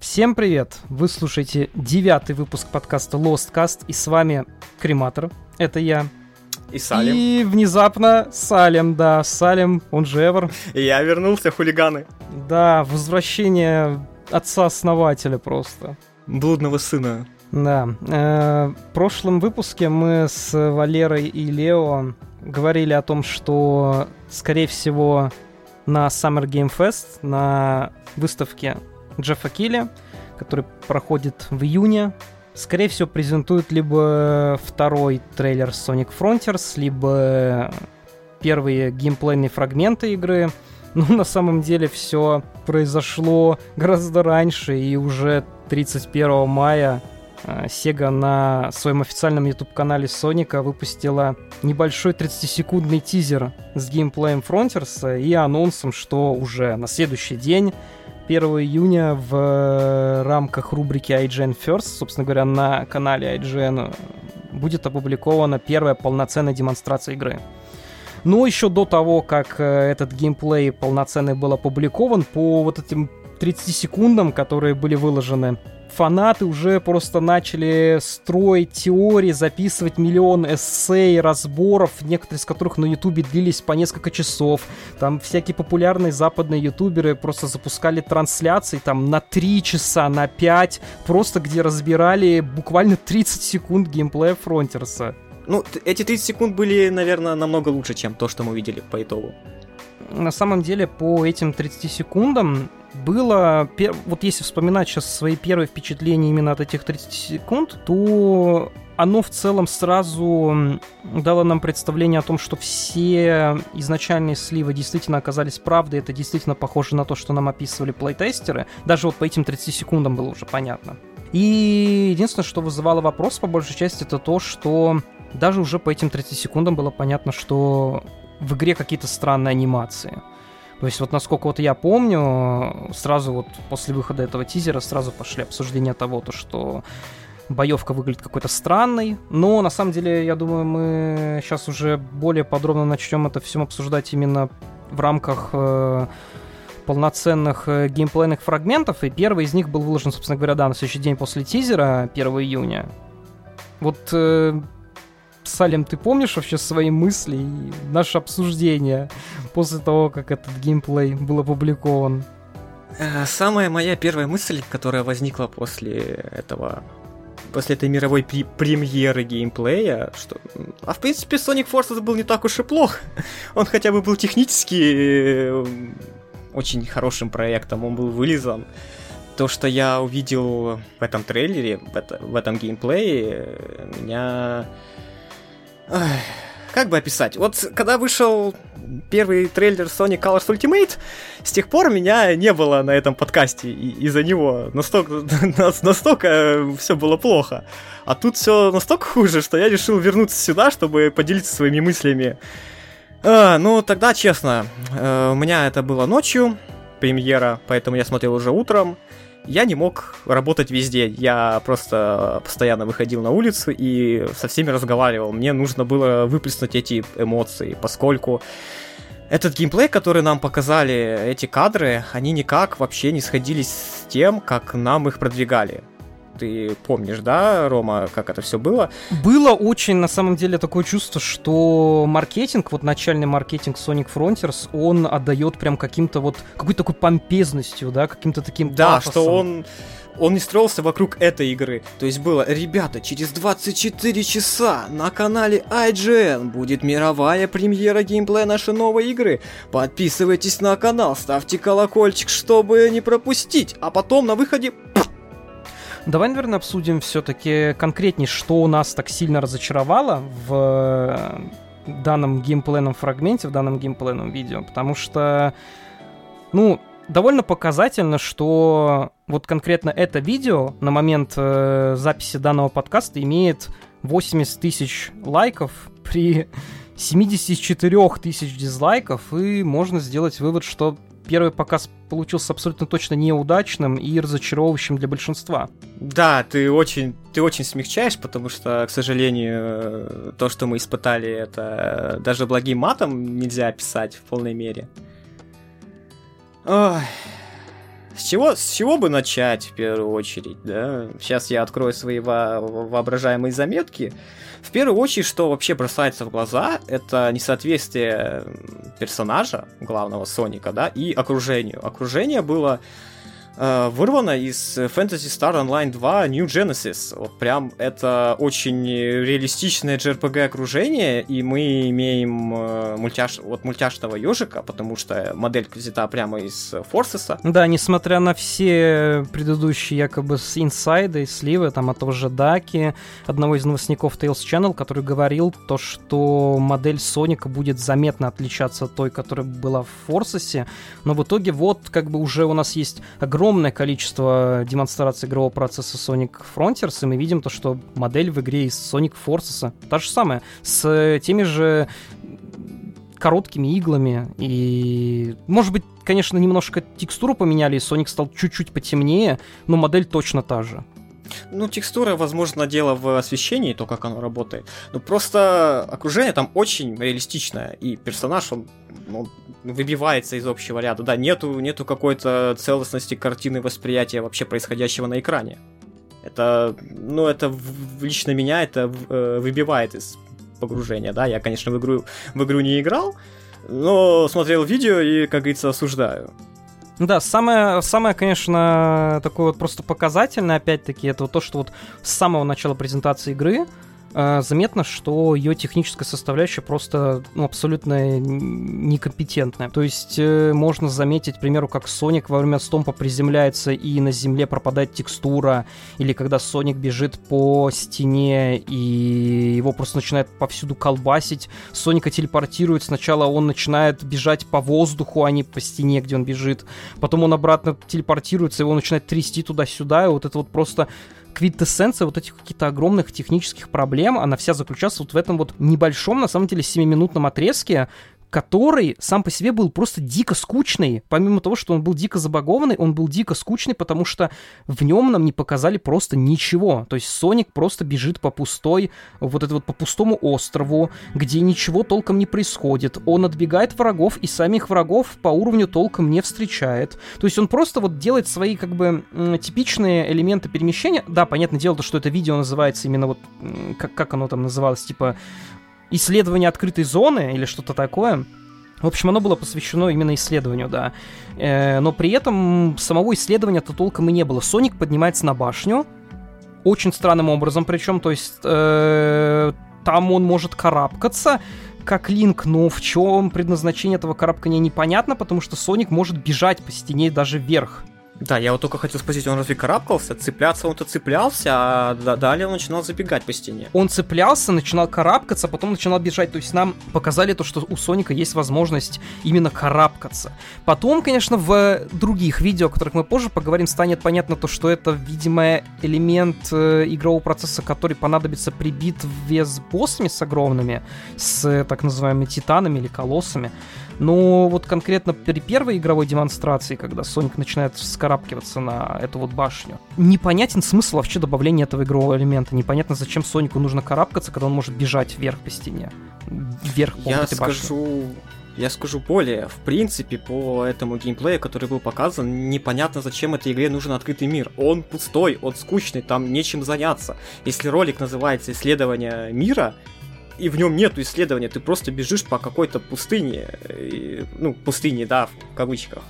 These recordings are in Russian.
Всем привет! Вы слушаете девятый выпуск подкаста Lost Cast, и с вами Крематор, это я. И Салим. И внезапно Салим, да, Салим, он же Эвер. И я вернулся, хулиганы. Да, возвращение отца-основателя просто. Блудного сына. Да. Э, в прошлом выпуске мы с Валерой и Лео говорили о том, что, скорее всего, на Summer Game Fest, на выставке Джеффа Килли, который проходит в июне. Скорее всего, презентуют либо второй трейлер Sonic Frontiers, либо первые геймплейные фрагменты игры. Но на самом деле все произошло гораздо раньше, и уже 31 мая э, Sega на своем официальном YouTube-канале Соника выпустила небольшой 30-секундный тизер с геймплеем Frontiers и анонсом, что уже на следующий день 1 июня в э, рамках рубрики IGN First, собственно говоря, на канале IGN будет опубликована первая полноценная демонстрация игры. Но еще до того, как э, этот геймплей полноценный был опубликован, по вот этим 30 секундам, которые были выложены фанаты уже просто начали строить теории, записывать миллион эссей, разборов, некоторые из которых на ютубе длились по несколько часов. Там всякие популярные западные ютуберы просто запускали трансляции там на 3 часа, на 5, просто где разбирали буквально 30 секунд геймплея Фронтерса. Ну, эти 30 секунд были, наверное, намного лучше, чем то, что мы видели по итогу. На самом деле, по этим 30 секундам было, вот если вспоминать сейчас свои первые впечатления именно от этих 30 секунд, то оно в целом сразу дало нам представление о том, что все изначальные сливы действительно оказались правдой, это действительно похоже на то, что нам описывали плейтестеры. Даже вот по этим 30 секундам было уже понятно. И единственное, что вызывало вопрос по большей части, это то, что даже уже по этим 30 секундам было понятно, что в игре какие-то странные анимации. То есть вот насколько вот я помню, сразу вот после выхода этого тизера сразу пошли обсуждения того, то, что боевка выглядит какой-то странной, но на самом деле, я думаю, мы сейчас уже более подробно начнем это все обсуждать именно в рамках э, полноценных э, геймплейных фрагментов, и первый из них был выложен, собственно говоря, да, на следующий день после тизера, 1 июня. Вот э, Салем, ты помнишь вообще свои мысли и наше обсуждение после того, как этот геймплей был опубликован? Э, самая моя первая мысль, которая возникла после этого после этой мировой пр- премьеры геймплея, что... А в принципе, Sonic Forces был не так уж и плох. Он хотя бы был технически э, очень хорошим проектом, он был вылезан. То, что я увидел в этом трейлере, в, это, в этом геймплее, меня как бы описать? Вот когда вышел первый трейлер Sonic Colors Ultimate, с тех пор меня не было на этом подкасте из-за него. Настолько, настолько все было плохо. А тут все настолько хуже, что я решил вернуться сюда, чтобы поделиться своими мыслями. А, ну, тогда, честно, э, у меня это было ночью, премьера, поэтому я смотрел уже утром я не мог работать везде. Я просто постоянно выходил на улицу и со всеми разговаривал. Мне нужно было выплеснуть эти эмоции, поскольку этот геймплей, который нам показали, эти кадры, они никак вообще не сходились с тем, как нам их продвигали ты помнишь, да, Рома, как это все было? Было очень, на самом деле, такое чувство, что маркетинг, вот начальный маркетинг Sonic Frontiers, он отдает прям каким-то вот, какой-то такой помпезностью, да, каким-то таким Да, пафосом. что он он не строился вокруг этой игры. То есть было, ребята, через 24 часа на канале IGN будет мировая премьера геймплея нашей новой игры. Подписывайтесь на канал, ставьте колокольчик, чтобы не пропустить. А потом на выходе Давай, наверное, обсудим все-таки конкретнее, что у нас так сильно разочаровало в э, данном геймплейном фрагменте, в данном геймплейном видео, потому что, ну, довольно показательно, что вот конкретно это видео на момент э, записи данного подкаста имеет 80 тысяч лайков при 74 тысяч дизлайков, и можно сделать вывод, что первый показ получился абсолютно точно неудачным и разочаровывающим для большинства. Да, ты очень, ты очень смягчаешь, потому что, к сожалению, то, что мы испытали, это даже благим матом нельзя описать в полной мере. Ой. С чего, с чего бы начать в первую очередь, да? Сейчас я открою свои во воображаемые заметки. В первую очередь, что вообще бросается в глаза, это несоответствие персонажа, главного Соника, да, и окружению. Окружение было э, вырвано из Fantasy Star Online 2 New Genesis. Вот прям это очень реалистичное JRPG окружение, и мы имеем э, мультяш... вот мультяшного ежика, потому что моделька взята прямо из Форсеса. Да, несмотря на все предыдущие якобы с инсайды и сливы, там от того же Даки, одного из новостников Tales Channel, который говорил то, что модель Соника будет заметно отличаться от той, которая была в Форсесе, но в итоге вот как бы уже у нас есть огромное огромное количество демонстраций игрового процесса Sonic Frontiers, и мы видим то, что модель в игре из Sonic Forces та же самая, с теми же короткими иглами, и, может быть, конечно, немножко текстуру поменяли, и Sonic стал чуть-чуть потемнее, но модель точно та же. Ну, текстура, возможно, дело в освещении, то, как оно работает. Но просто окружение там очень реалистичное, и персонаж, он, он выбивается из общего ряда. Да, нету, нету какой-то целостности картины восприятия вообще происходящего на экране. Это, ну, это лично меня это э, выбивает из погружения, да. Я, конечно, в игру, в игру не играл, но смотрел видео и, как говорится, осуждаю. Да, самое, самое, конечно, такое вот просто показательное, опять-таки, это вот то, что вот с самого начала презентации игры заметно, что ее техническая составляющая просто ну, абсолютно некомпетентная. То есть э, можно заметить, к примеру, как Соник во время стомпа приземляется и на земле пропадает текстура, или когда Соник бежит по стене и его просто начинает повсюду колбасить. Соника телепортирует, сначала он начинает бежать по воздуху, а не по стене, где он бежит. Потом он обратно телепортируется, его начинает трясти туда-сюда, и вот это вот просто квинтэссенция вот этих каких-то огромных технических проблем, она вся заключается вот в этом вот небольшом, на самом деле, 7-минутном отрезке, который сам по себе был просто дико скучный. Помимо того, что он был дико забагованный, он был дико скучный, потому что в нем нам не показали просто ничего. То есть Соник просто бежит по пустой, вот это вот по пустому острову, где ничего толком не происходит. Он отбегает врагов и самих врагов по уровню толком не встречает. То есть он просто вот делает свои как бы типичные элементы перемещения. Да, понятное дело, то, что это видео называется именно вот, как, как оно там называлось, типа исследование открытой зоны или что-то такое. В общем, оно было посвящено именно исследованию, да. Э, но при этом самого исследования-то толком и не было. Соник поднимается на башню, очень странным образом, причем, то есть э, там он может карабкаться, как Линк, но в чем предназначение этого карабкания непонятно, потому что Соник может бежать по стене даже вверх. Да, я вот только хотел спросить, он разве карабкался? Цепляться он-то цеплялся, а далее он начинал забегать по стене. Он цеплялся, начинал карабкаться, потом начинал бежать. То есть нам показали то, что у Соника есть возможность именно карабкаться. Потом, конечно, в других видео, о которых мы позже поговорим, станет понятно то, что это, видимо, элемент э, игрового процесса, который понадобится прибит в вес боссами с огромными, с так называемыми титанами или колоссами. Но вот конкретно при первой игровой демонстрации, когда Соник начинает вскарабкиваться на эту вот башню, непонятен смысл вообще добавления этого игрового элемента. Непонятно, зачем Сонику нужно карабкаться, когда он может бежать вверх по стене. Вверх по Я скажу... Башни. Я скажу более, в принципе, по этому геймплею, который был показан, непонятно, зачем этой игре нужен открытый мир. Он пустой, он скучный, там нечем заняться. Если ролик называется «Исследование мира», и в нем нету исследования, ты просто бежишь по какой-то пустыне, и, ну, пустыне, да, в кавычках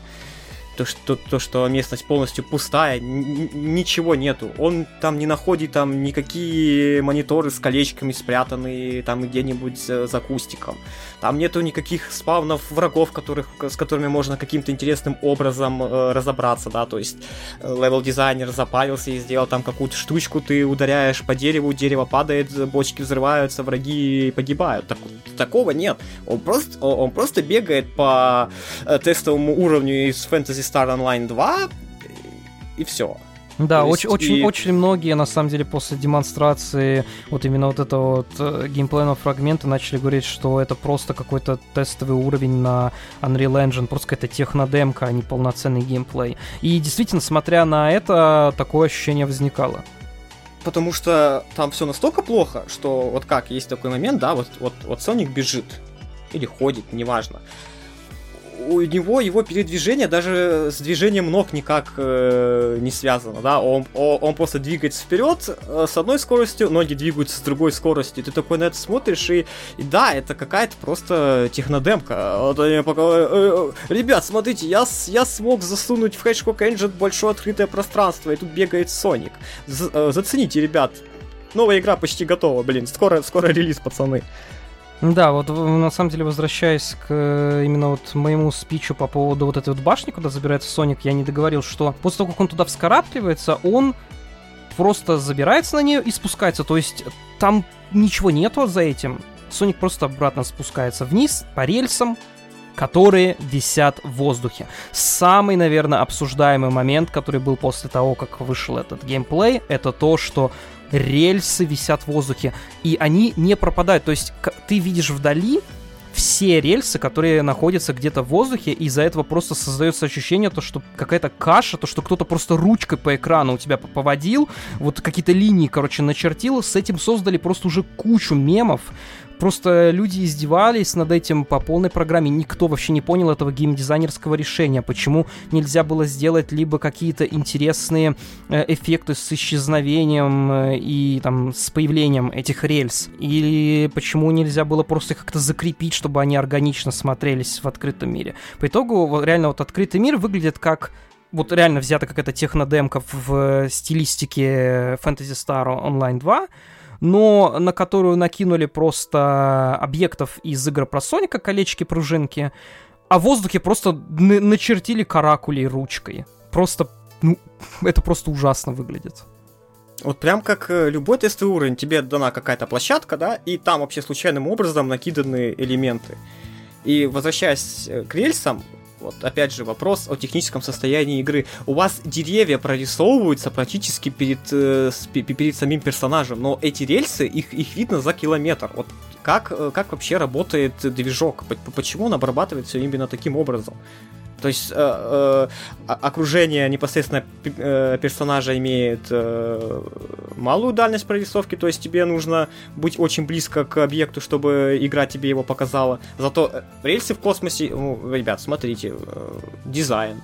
то, что, то, что местность полностью пустая, ничего нету. Он там не находит там никакие мониторы с колечками спрятанные там где-нибудь за кустиком. Там нету никаких спавнов врагов, которых, с которыми можно каким-то интересным образом э, разобраться, да, то есть э, левел-дизайнер запарился и сделал там какую-то штучку, ты ударяешь по дереву, дерево падает, бочки взрываются, враги погибают. Так, такого нет. Он просто, он просто бегает по э, тестовому уровню из Fantasy Star Online 2 и все. Да, очень, и... очень, очень многие, на самом деле, после демонстрации вот именно вот этого вот э, геймплейного фрагмента начали говорить, что это просто какой-то тестовый уровень на Unreal Engine, просто какая-то технодемка, а не полноценный геймплей. И действительно, смотря на это, такое ощущение возникало. Потому что там все настолько плохо, что вот как, есть такой момент, да, вот, вот, вот Sonic бежит или ходит, неважно у него его передвижение даже с движением ног никак э, не связано, да, он, он, просто двигается вперед э, с одной скоростью, ноги двигаются с другой скоростью, ты такой на это смотришь, и, и да, это какая-то просто технодемка. Вот они пока, э, э, ребят, смотрите, я, я смог засунуть в Hedgehog Engine большое открытое пространство, и тут бегает Соник. З, э, зацените, ребят, новая игра почти готова, блин, скоро, скоро релиз, пацаны. Да, вот на самом деле, возвращаясь к э, именно вот моему спичу по поводу вот этой вот башни, куда забирается Соник, я не договорил, что после того, как он туда вскарабкивается, он просто забирается на нее и спускается. То есть там ничего нету за этим. Соник просто обратно спускается вниз по рельсам, которые висят в воздухе. Самый, наверное, обсуждаемый момент, который был после того, как вышел этот геймплей, это то, что рельсы висят в воздухе, и они не пропадают. То есть ты видишь вдали все рельсы, которые находятся где-то в воздухе, и из-за этого просто создается ощущение, то, что какая-то каша, то, что кто-то просто ручкой по экрану у тебя поводил, вот какие-то линии, короче, начертил, с этим создали просто уже кучу мемов, Просто люди издевались над этим по полной программе. Никто вообще не понял этого геймдизайнерского решения. Почему нельзя было сделать либо какие-то интересные э, эффекты с исчезновением э, и там с появлением этих рельс? Или почему нельзя было просто как-то закрепить, чтобы они органично смотрелись в открытом мире? По итогу, реально, вот открытый мир выглядит как вот реально взята какая-то технодемка в стилистике Fantasy Star Online 2, но на которую накинули просто объектов из игры про Соника, колечки-пружинки, а в воздухе просто начертили каракулей ручкой. Просто, ну, это просто ужасно выглядит. Вот прям как э, любой тестовый уровень, тебе дана какая-то площадка, да, и там вообще случайным образом накиданы элементы. И возвращаясь э, к рельсам, вот опять же вопрос о техническом состоянии игры. У вас деревья прорисовываются практически перед, э, перед самим персонажем, но эти рельсы, их, их видно за километр. Вот как, э, как вообще работает движок? Почему он обрабатывает все именно таким образом? То есть э, э, окружение непосредственно э, персонажа имеет э, малую дальность прорисовки, то есть тебе нужно быть очень близко к объекту, чтобы игра тебе его показала. Зато э, рельсы в космосе, ну, ребят, смотрите, э, дизайн.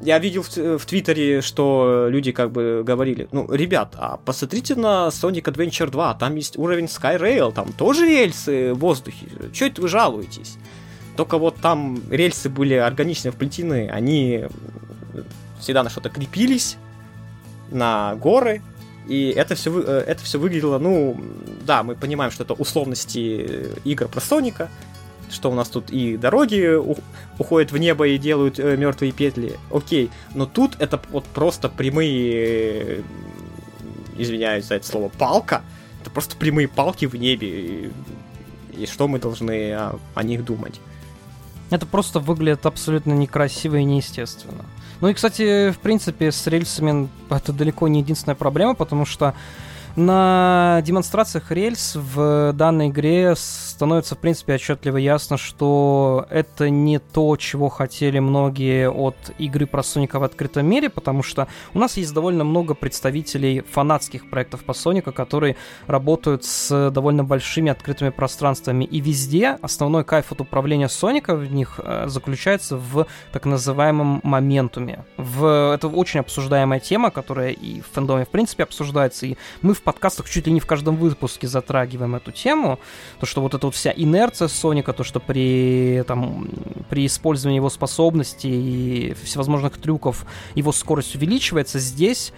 Я видел в, в Твиттере, что люди как бы говорили, ну, ребят, а посмотрите на Sonic Adventure 2, там есть уровень Skyrail, там тоже рельсы в воздухе. Чего это вы жалуетесь? Только вот там рельсы были органично вплетены, они всегда на что-то крепились, на горы, и это все, э, это все выглядело, ну, да, мы понимаем, что это условности игр про Соника, что у нас тут и дороги уходят в небо и делают э, мертвые петли, окей, но тут это вот просто прямые, извиняюсь за это слово, палка, это просто прямые палки в небе, и, и что мы должны о, о них думать? Это просто выглядит абсолютно некрасиво и неестественно. Ну и, кстати, в принципе, с рельсами это далеко не единственная проблема, потому что на демонстрациях рельс в данной игре становится, в принципе, отчетливо ясно, что это не то, чего хотели многие от игры про Соника в открытом мире, потому что у нас есть довольно много представителей фанатских проектов по Соника, которые работают с довольно большими открытыми пространствами. И везде основной кайф от управления Соника в них э, заключается в так называемом моментуме. В... Это очень обсуждаемая тема, которая и в фэндоме, в принципе, обсуждается, и мы в подкастах чуть ли не в каждом выпуске затрагиваем эту тему, то, что вот эта вот вся инерция Соника, то, что при, там, при использовании его способностей и всевозможных трюков его скорость увеличивается, здесь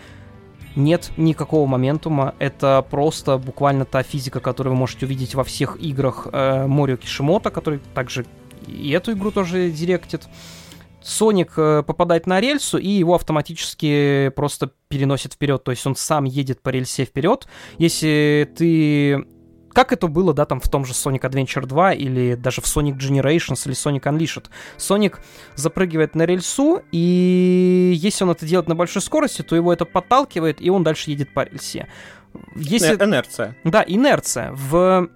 нет никакого моментума. Это просто буквально та физика, которую вы можете увидеть во всех играх э, Морио Кишимота, который также и эту игру тоже директит. Соник э, попадает на рельсу, и его автоматически просто переносит вперед. То есть он сам едет по рельсе вперед. Если ты как это было, да, там в том же Sonic Adventure 2 или даже в Sonic Generations или Sonic Unleashed. Соник запрыгивает на рельсу, и если он это делает на большой скорости, то его это подталкивает, и он дальше едет по рельсе. Если... Инерция. Да, инерция. В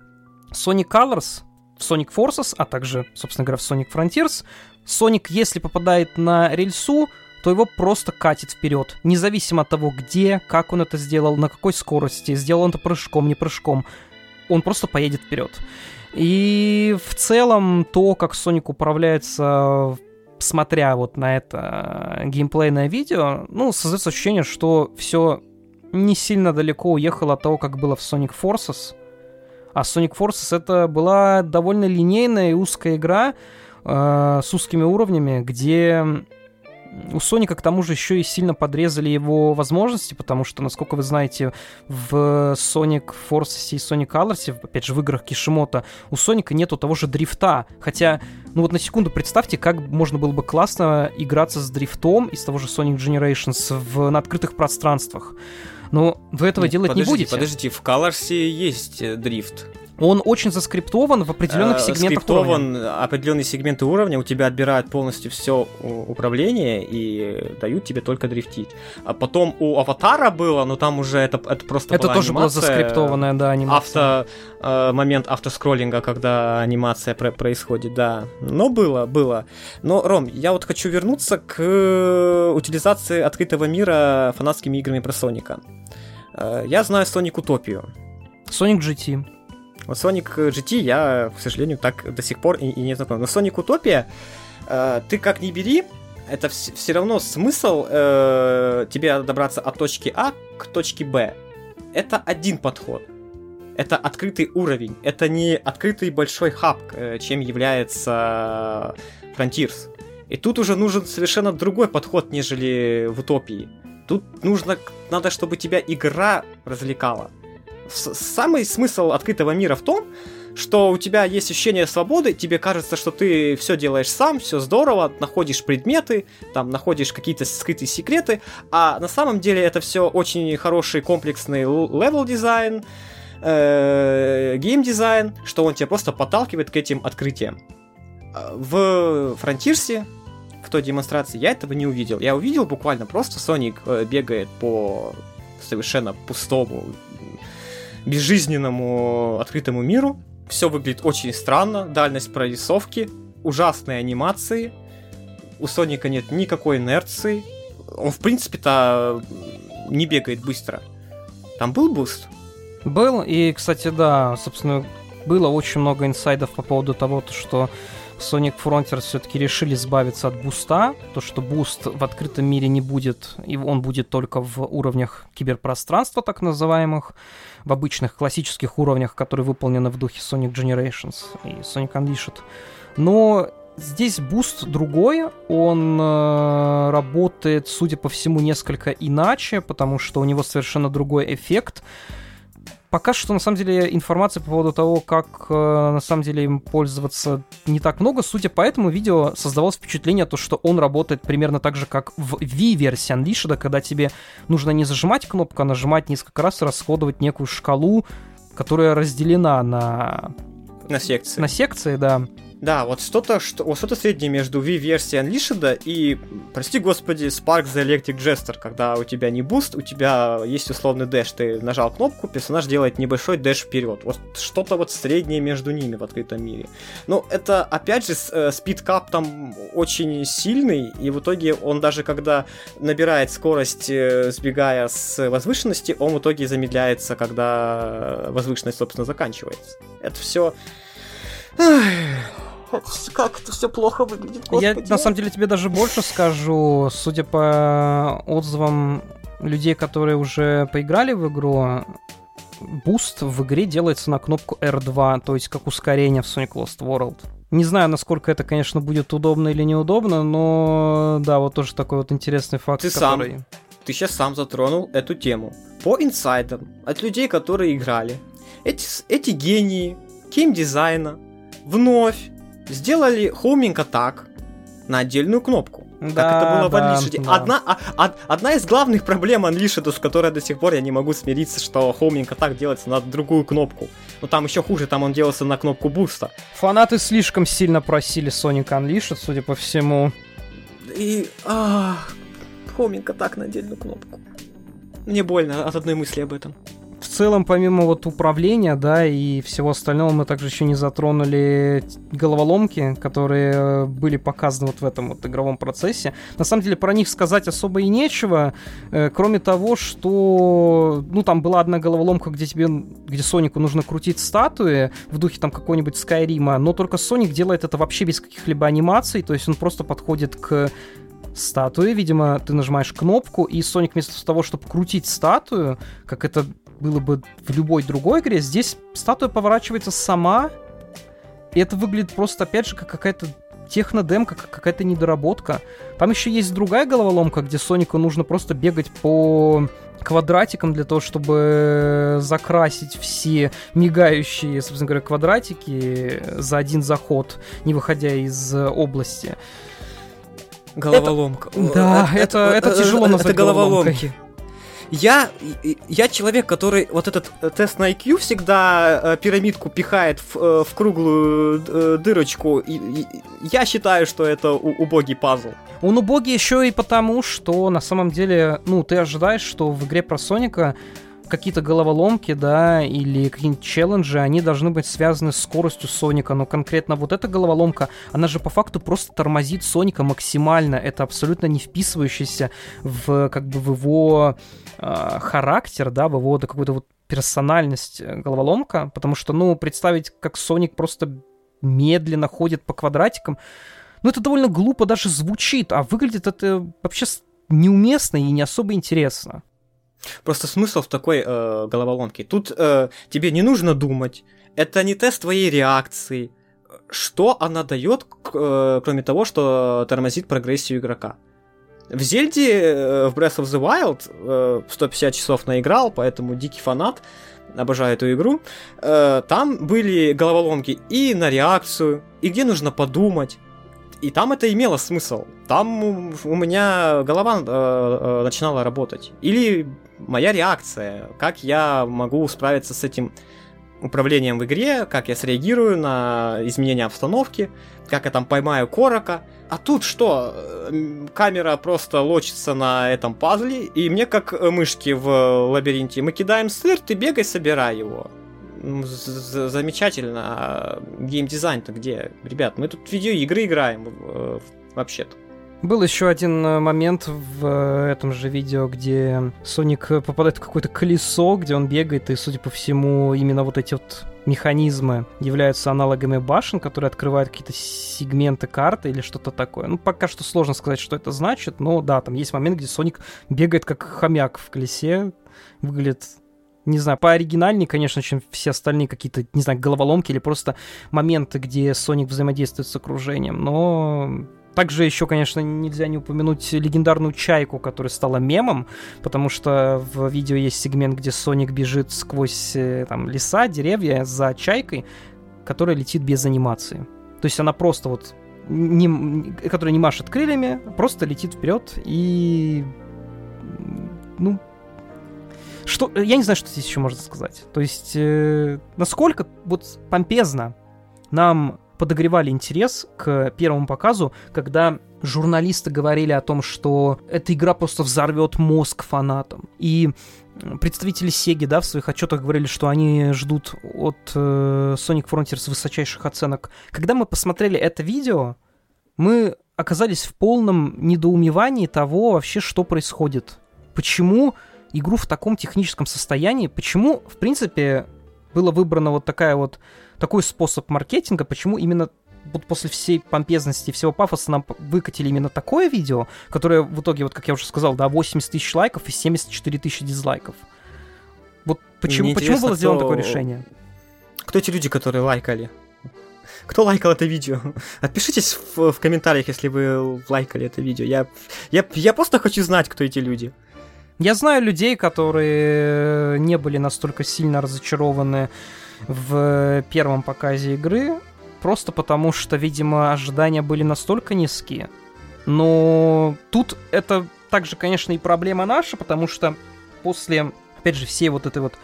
Sonic Colors, в Sonic Forces, а также, собственно говоря, в Sonic Frontiers Соник, если попадает на рельсу, то его просто катит вперед. Независимо от того, где, как он это сделал, на какой скорости, сделал он это прыжком, не прыжком. Он просто поедет вперед. И в целом то, как Sonic управляется смотря вот на это геймплейное видео, ну, создается ощущение, что все не сильно далеко уехало от того, как было в Sonic Forces. А Sonic Forces это была довольно линейная и узкая игра э, с узкими уровнями, где у Соника, к тому же, еще и сильно подрезали его возможности, потому что, насколько вы знаете, в Sonic Forces и Sonic Colors, опять же, в играх Кишимото, у Соника нету того же дрифта. Хотя, ну вот на секунду представьте, как можно было бы классно играться с дрифтом из того же Sonic Generations в, на открытых пространствах. Но вы этого Нет, делать подождите, не будете. Подождите, в Colors есть э, дрифт. Он очень заскриптован в определенных э, сегментах скриптован уровня. определенные сегменты уровня, у тебя отбирают полностью все управление и дают тебе только дрифтить. А потом у Аватара было, но там уже это, это просто Это тоже анимация, была заскриптованная, да, анимация. Авто, э, момент автоскроллинга, когда анимация про- происходит, да. Но было, было. Но, Ром, я вот хочу вернуться к утилизации открытого мира фанатскими играми про Соника. Э, я знаю Sonic Утопию. Sonic GT. Вот Sonic GT я, к сожалению, так до сих пор и, и не знаком. Но Sonic Utopia, э, ты как ни бери, это вс- все равно смысл э, тебе добраться от точки А к точке Б. Это один подход. Это открытый уровень. Это не открытый большой хаб, э, чем является Frontiers. И тут уже нужен совершенно другой подход, нежели в Утопии. Тут нужно, надо, чтобы тебя игра развлекала самый смысл открытого мира в том, что у тебя есть ощущение свободы, тебе кажется, что ты все делаешь сам, все здорово, находишь предметы, там находишь какие-то скрытые секреты, а на самом деле это все очень хороший комплексный level design, э, гейм-дизайн, что он тебя просто подталкивает к этим открытиям. В Frontiers е, в той демонстрации, я этого не увидел. Я увидел буквально просто Соник э, бегает по совершенно пустому безжизненному открытому миру. Все выглядит очень странно, дальность прорисовки, ужасные анимации. У Соника нет никакой инерции. Он, в принципе-то, не бегает быстро. Там был буст? Был, и, кстати, да, собственно, было очень много инсайдов по поводу того, что Sonic Frontiers все-таки решили избавиться от буста, то что буст в открытом мире не будет, и он будет только в уровнях киберпространства, так называемых, в обычных классических уровнях, которые выполнены в духе Sonic Generations и Sonic Unleashed. Но здесь буст другой, он э, работает, судя по всему, несколько иначе, потому что у него совершенно другой эффект пока что, на самом деле, информации по поводу того, как, э, на самом деле, им пользоваться, не так много. Судя по этому видео, создавалось впечатление, то, что он работает примерно так же, как в Wii-версии Unleashed, когда тебе нужно не зажимать кнопку, а нажимать несколько раз и расходовать некую шкалу, которая разделена на... На секции. На секции, да. Да, вот что-то что, вот что-то среднее между Wii-версией Unleashed и, прости господи, Spark the Electric Jester, когда у тебя не буст, у тебя есть условный dash, ты нажал кнопку, персонаж делает небольшой dash вперед. Вот что-то вот среднее между ними в открытом мире. Но это, опять же, э, speed cap там очень сильный, и в итоге он даже когда набирает скорость, э, сбегая с возвышенности, он в итоге замедляется, когда возвышенность, собственно, заканчивается. Это все как это все плохо выглядит. Господи. Я на самом деле тебе даже больше скажу, судя по отзывам людей, которые уже поиграли в игру, буст в игре делается на кнопку R2, то есть как ускорение в Sonic Lost World. Не знаю, насколько это, конечно, будет удобно или неудобно, но да, вот тоже такой вот интересный факт. Ты который... сам, ты сейчас сам затронул эту тему. По инсайдам от людей, которые играли, эти, эти гении геймдизайна вновь сделали homing attack на отдельную кнопку. Да, как это было да, в Unleashed. Да. Одна, а, а, одна из главных проблем Unleashed, с которой до сих пор я не могу смириться, что homing attack делается на другую кнопку. Но там еще хуже, там он делался на кнопку буста. Фанаты слишком сильно просили Sonic Unleashed, судя по всему. И... А, хоуминг атак на отдельную кнопку. Мне больно от одной мысли об этом. В целом, помимо вот управления, да, и всего остального, мы также еще не затронули головоломки, которые были показаны вот в этом вот игровом процессе. На самом деле про них сказать особо и нечего, э, кроме того, что, ну, там была одна головоломка, где тебе, где Сонику нужно крутить статуи в духе там какого-нибудь Скайрима, но только Соник делает это вообще без каких-либо анимаций, то есть он просто подходит к статуи. Видимо, ты нажимаешь кнопку, и Соник вместо того, чтобы крутить статую, как это было бы в любой другой игре, здесь статуя поворачивается сама, и это выглядит просто, опять же, как какая-то технодемка, как какая-то недоработка. Там еще есть другая головоломка, где Сонику нужно просто бегать по квадратикам для того, чтобы закрасить все мигающие, собственно говоря, квадратики за один заход, не выходя из области. Головоломка. Это, да, это, это, это тяжело назвать Это головоломки. Я, я человек, который вот этот тест на IQ всегда э, пирамидку пихает в, э, в круглую э, дырочку. И, и, я считаю, что это убогий пазл. Он убогий еще и потому, что на самом деле, ну, ты ожидаешь, что в игре про Соника какие-то головоломки, да, или какие-нибудь челленджи, они должны быть связаны с скоростью Соника, но конкретно вот эта головоломка, она же по факту просто тормозит Соника максимально, это абсолютно не вписывающийся в, как бы, в его э, характер, да, в его какую-то вот персональность э, головоломка, потому что, ну, представить, как Соник просто медленно ходит по квадратикам, ну, это довольно глупо даже звучит, а выглядит это вообще неуместно и не особо интересно. Просто смысл в такой э, головоломке. Тут э, тебе не нужно думать. Это не тест твоей реакции. Что она дает, э, кроме того, что тормозит прогрессию игрока? В Зельде, э, в Breath of the Wild, э, 150 часов наиграл, поэтому дикий фанат, обожаю эту игру. Э, там были головоломки и на реакцию, и где нужно подумать, и там это имело смысл. Там у меня голова э, э, начинала работать. Или моя реакция, как я могу справиться с этим управлением в игре, как я среагирую на изменения обстановки, как я там поймаю корока. А тут что? Камера просто лочится на этом пазле, и мне как мышки в лабиринте. Мы кидаем сыр, ты бегай, собирай его замечательно. А геймдизайн-то где? Ребят, мы тут видеоигры играем э, вообще-то. Был еще один э, момент в э, этом же видео, где Соник попадает в какое-то колесо, где он бегает, и, судя по всему, именно вот эти вот механизмы являются аналогами башен, которые открывают какие-то сегменты карты или что-то такое. Ну, пока что сложно сказать, что это значит, но да, там есть момент, где Соник бегает как хомяк в колесе, выглядит не знаю, пооригинальнее, конечно, чем все остальные какие-то, не знаю, головоломки или просто моменты, где Соник взаимодействует с окружением, но также еще, конечно, нельзя не упомянуть легендарную чайку, которая стала мемом, потому что в видео есть сегмент, где Соник бежит сквозь э, там, леса, деревья за чайкой, которая летит без анимации. То есть она просто вот не, которая не машет крыльями, просто летит вперед и ну, что, э, я не знаю, что здесь еще можно сказать. То есть, э, насколько вот помпезно нам подогревали интерес к первому показу, когда журналисты говорили о том, что эта игра просто взорвет мозг фанатам. И представители Sega, да, в своих отчетах говорили, что они ждут от э, Sonic Frontiers высочайших оценок. Когда мы посмотрели это видео, мы оказались в полном недоумевании того вообще, что происходит. Почему игру в таком техническом состоянии. Почему, в принципе, было выбрано вот такая вот, такой способ маркетинга, почему именно вот после всей помпезности, всего пафоса нам выкатили именно такое видео, которое в итоге, вот как я уже сказал, да, 80 тысяч лайков и 74 тысячи дизлайков. Вот почему, почему было сделано кто... такое решение? Кто эти люди, которые лайкали? Кто лайкал это видео? Отпишитесь в, в комментариях, если вы лайкали это видео. Я, я, я просто хочу знать, кто эти люди. Я знаю людей, которые не были настолько сильно разочарованы в первом показе игры, просто потому что, видимо, ожидания были настолько низкие. Но тут это также, конечно, и проблема наша, потому что после, опять же, всей вот этой вот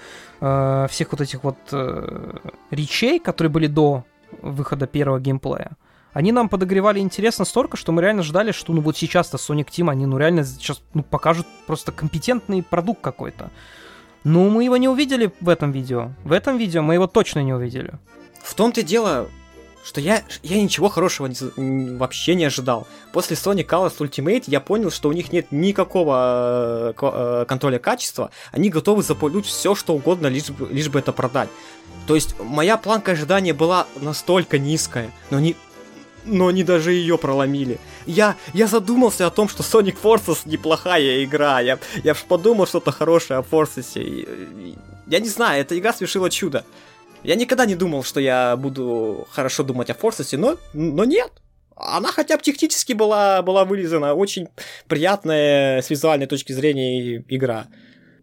э, всех вот этих вот э, речей, которые были до выхода первого геймплея, они нам подогревали интерес настолько, что мы реально ждали, что ну вот сейчас-то Sonic Team, они ну реально сейчас ну, покажут просто компетентный продукт какой-то. Ну, мы его не увидели в этом видео. В этом видео мы его точно не увидели. В том-то дело, что я, я ничего хорошего не, вообще не ожидал. После Sonic Colors Ultimate я понял, что у них нет никакого э, э, контроля качества. Они готовы заполнить все, что угодно, лишь лишь бы это продать. То есть моя планка ожидания была настолько низкая, но они, но они даже ее проломили. Я, я задумался о том, что Sonic Forces неплохая игра. Я, я подумал что-то хорошее о Forces. Я не знаю, эта игра совершила чудо. Я никогда не думал, что я буду хорошо думать о Форсесе, но, но нет. Она хотя бы технически была, была вылизана. Очень приятная с визуальной точки зрения игра.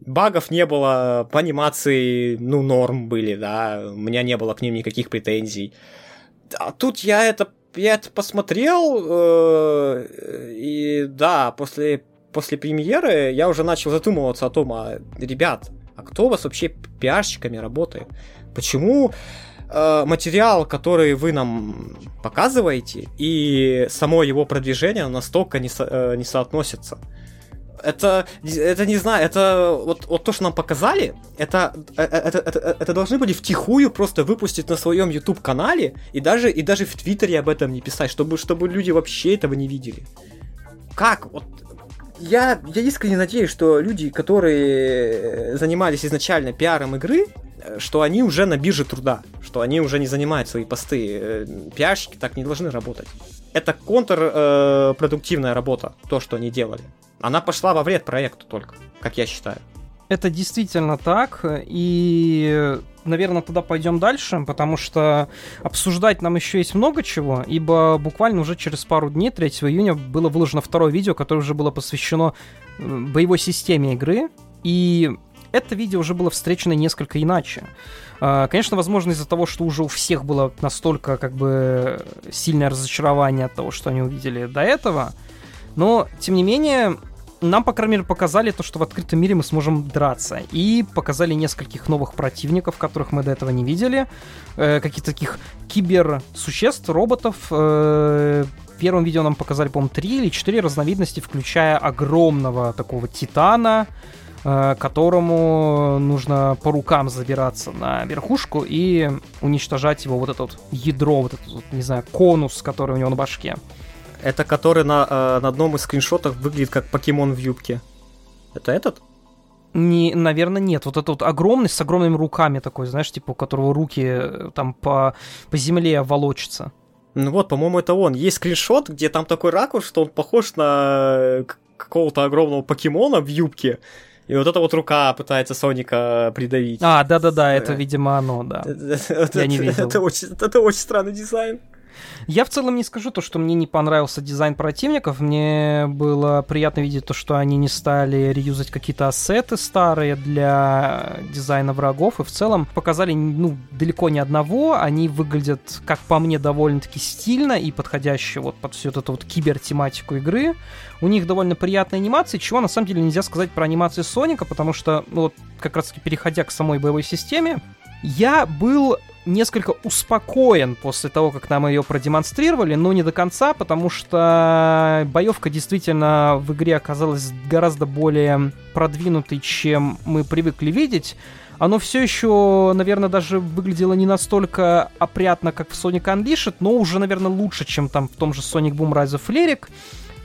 Багов не было, по анимации, ну, норм были, да. У меня не было к ним никаких претензий. А тут я это, я это посмотрел, э, и да, после, после премьеры я уже начал задумываться о том, а, ребят, а кто у вас вообще пиарщиками работает? Почему э, материал, который вы нам показываете, и само его продвижение настолько не, со, э, не соотносятся? Это, это не знаю, это вот, вот то, что нам показали, это, это, это, это, это должны были втихую просто выпустить на своем YouTube канале и даже, и даже в Твиттере об этом не писать, чтобы, чтобы люди вообще этого не видели. Как? Вот я, я искренне надеюсь, что люди, которые занимались изначально пиаром игры, что они уже на бирже труда, что они уже не занимают свои посты. Э, пиарщики так не должны работать. Это контрпродуктивная э, работа, то, что они делали. Она пошла во вред проекту только, как я считаю. Это действительно так, и, наверное, туда пойдем дальше, потому что обсуждать нам еще есть много чего, ибо буквально уже через пару дней, 3 июня, было выложено второе видео, которое уже было посвящено боевой системе игры, и это видео уже было встречено несколько иначе. А, конечно, возможно, из-за того, что уже у всех было настолько как бы сильное разочарование от того, что они увидели до этого, но, тем не менее, нам, по крайней мере, показали то, что в открытом мире мы сможем драться. И показали нескольких новых противников, которых мы до этого не видели. Э, каких-то таких киберсуществ, роботов. Э, в первом видео нам показали, по-моему, три или четыре разновидности, включая огромного такого титана, Э, которому нужно по рукам забираться на верхушку и уничтожать его вот это вот ядро, вот этот, вот, не знаю, конус, который у него на башке. Это который на, э, на одном из скриншотов выглядит как покемон в юбке. Это этот? Не, наверное, нет. Вот этот вот огромный, с огромными руками такой, знаешь, типа, у которого руки э, там по, по земле волочатся. Ну вот, по-моему, это он. Есть скриншот, где там такой ракурс, что он похож на какого-то огромного покемона в юбке. И вот эта вот рука пытается Соника придавить. А, да-да-да, это, видимо, оно, да. Я не видел. Это очень странный дизайн. Я в целом не скажу то, что мне не понравился дизайн противников. Мне было приятно видеть то, что они не стали реюзать какие-то ассеты старые для дизайна врагов. И в целом показали, ну, далеко не одного. Они выглядят, как по мне, довольно-таки стильно и подходящие вот под всю эту вот кибер-тематику игры. У них довольно приятная анимация, чего на самом деле нельзя сказать про анимацию Соника, потому что, ну вот, как раз-таки переходя к самой боевой системе, я был несколько успокоен после того, как нам ее продемонстрировали, но не до конца, потому что боевка действительно в игре оказалась гораздо более продвинутой, чем мы привыкли видеть. Оно все еще, наверное, даже выглядело не настолько опрятно, как в Sonic Unleashed, но уже, наверное, лучше, чем там в том же Sonic Boom Rise of Lyric.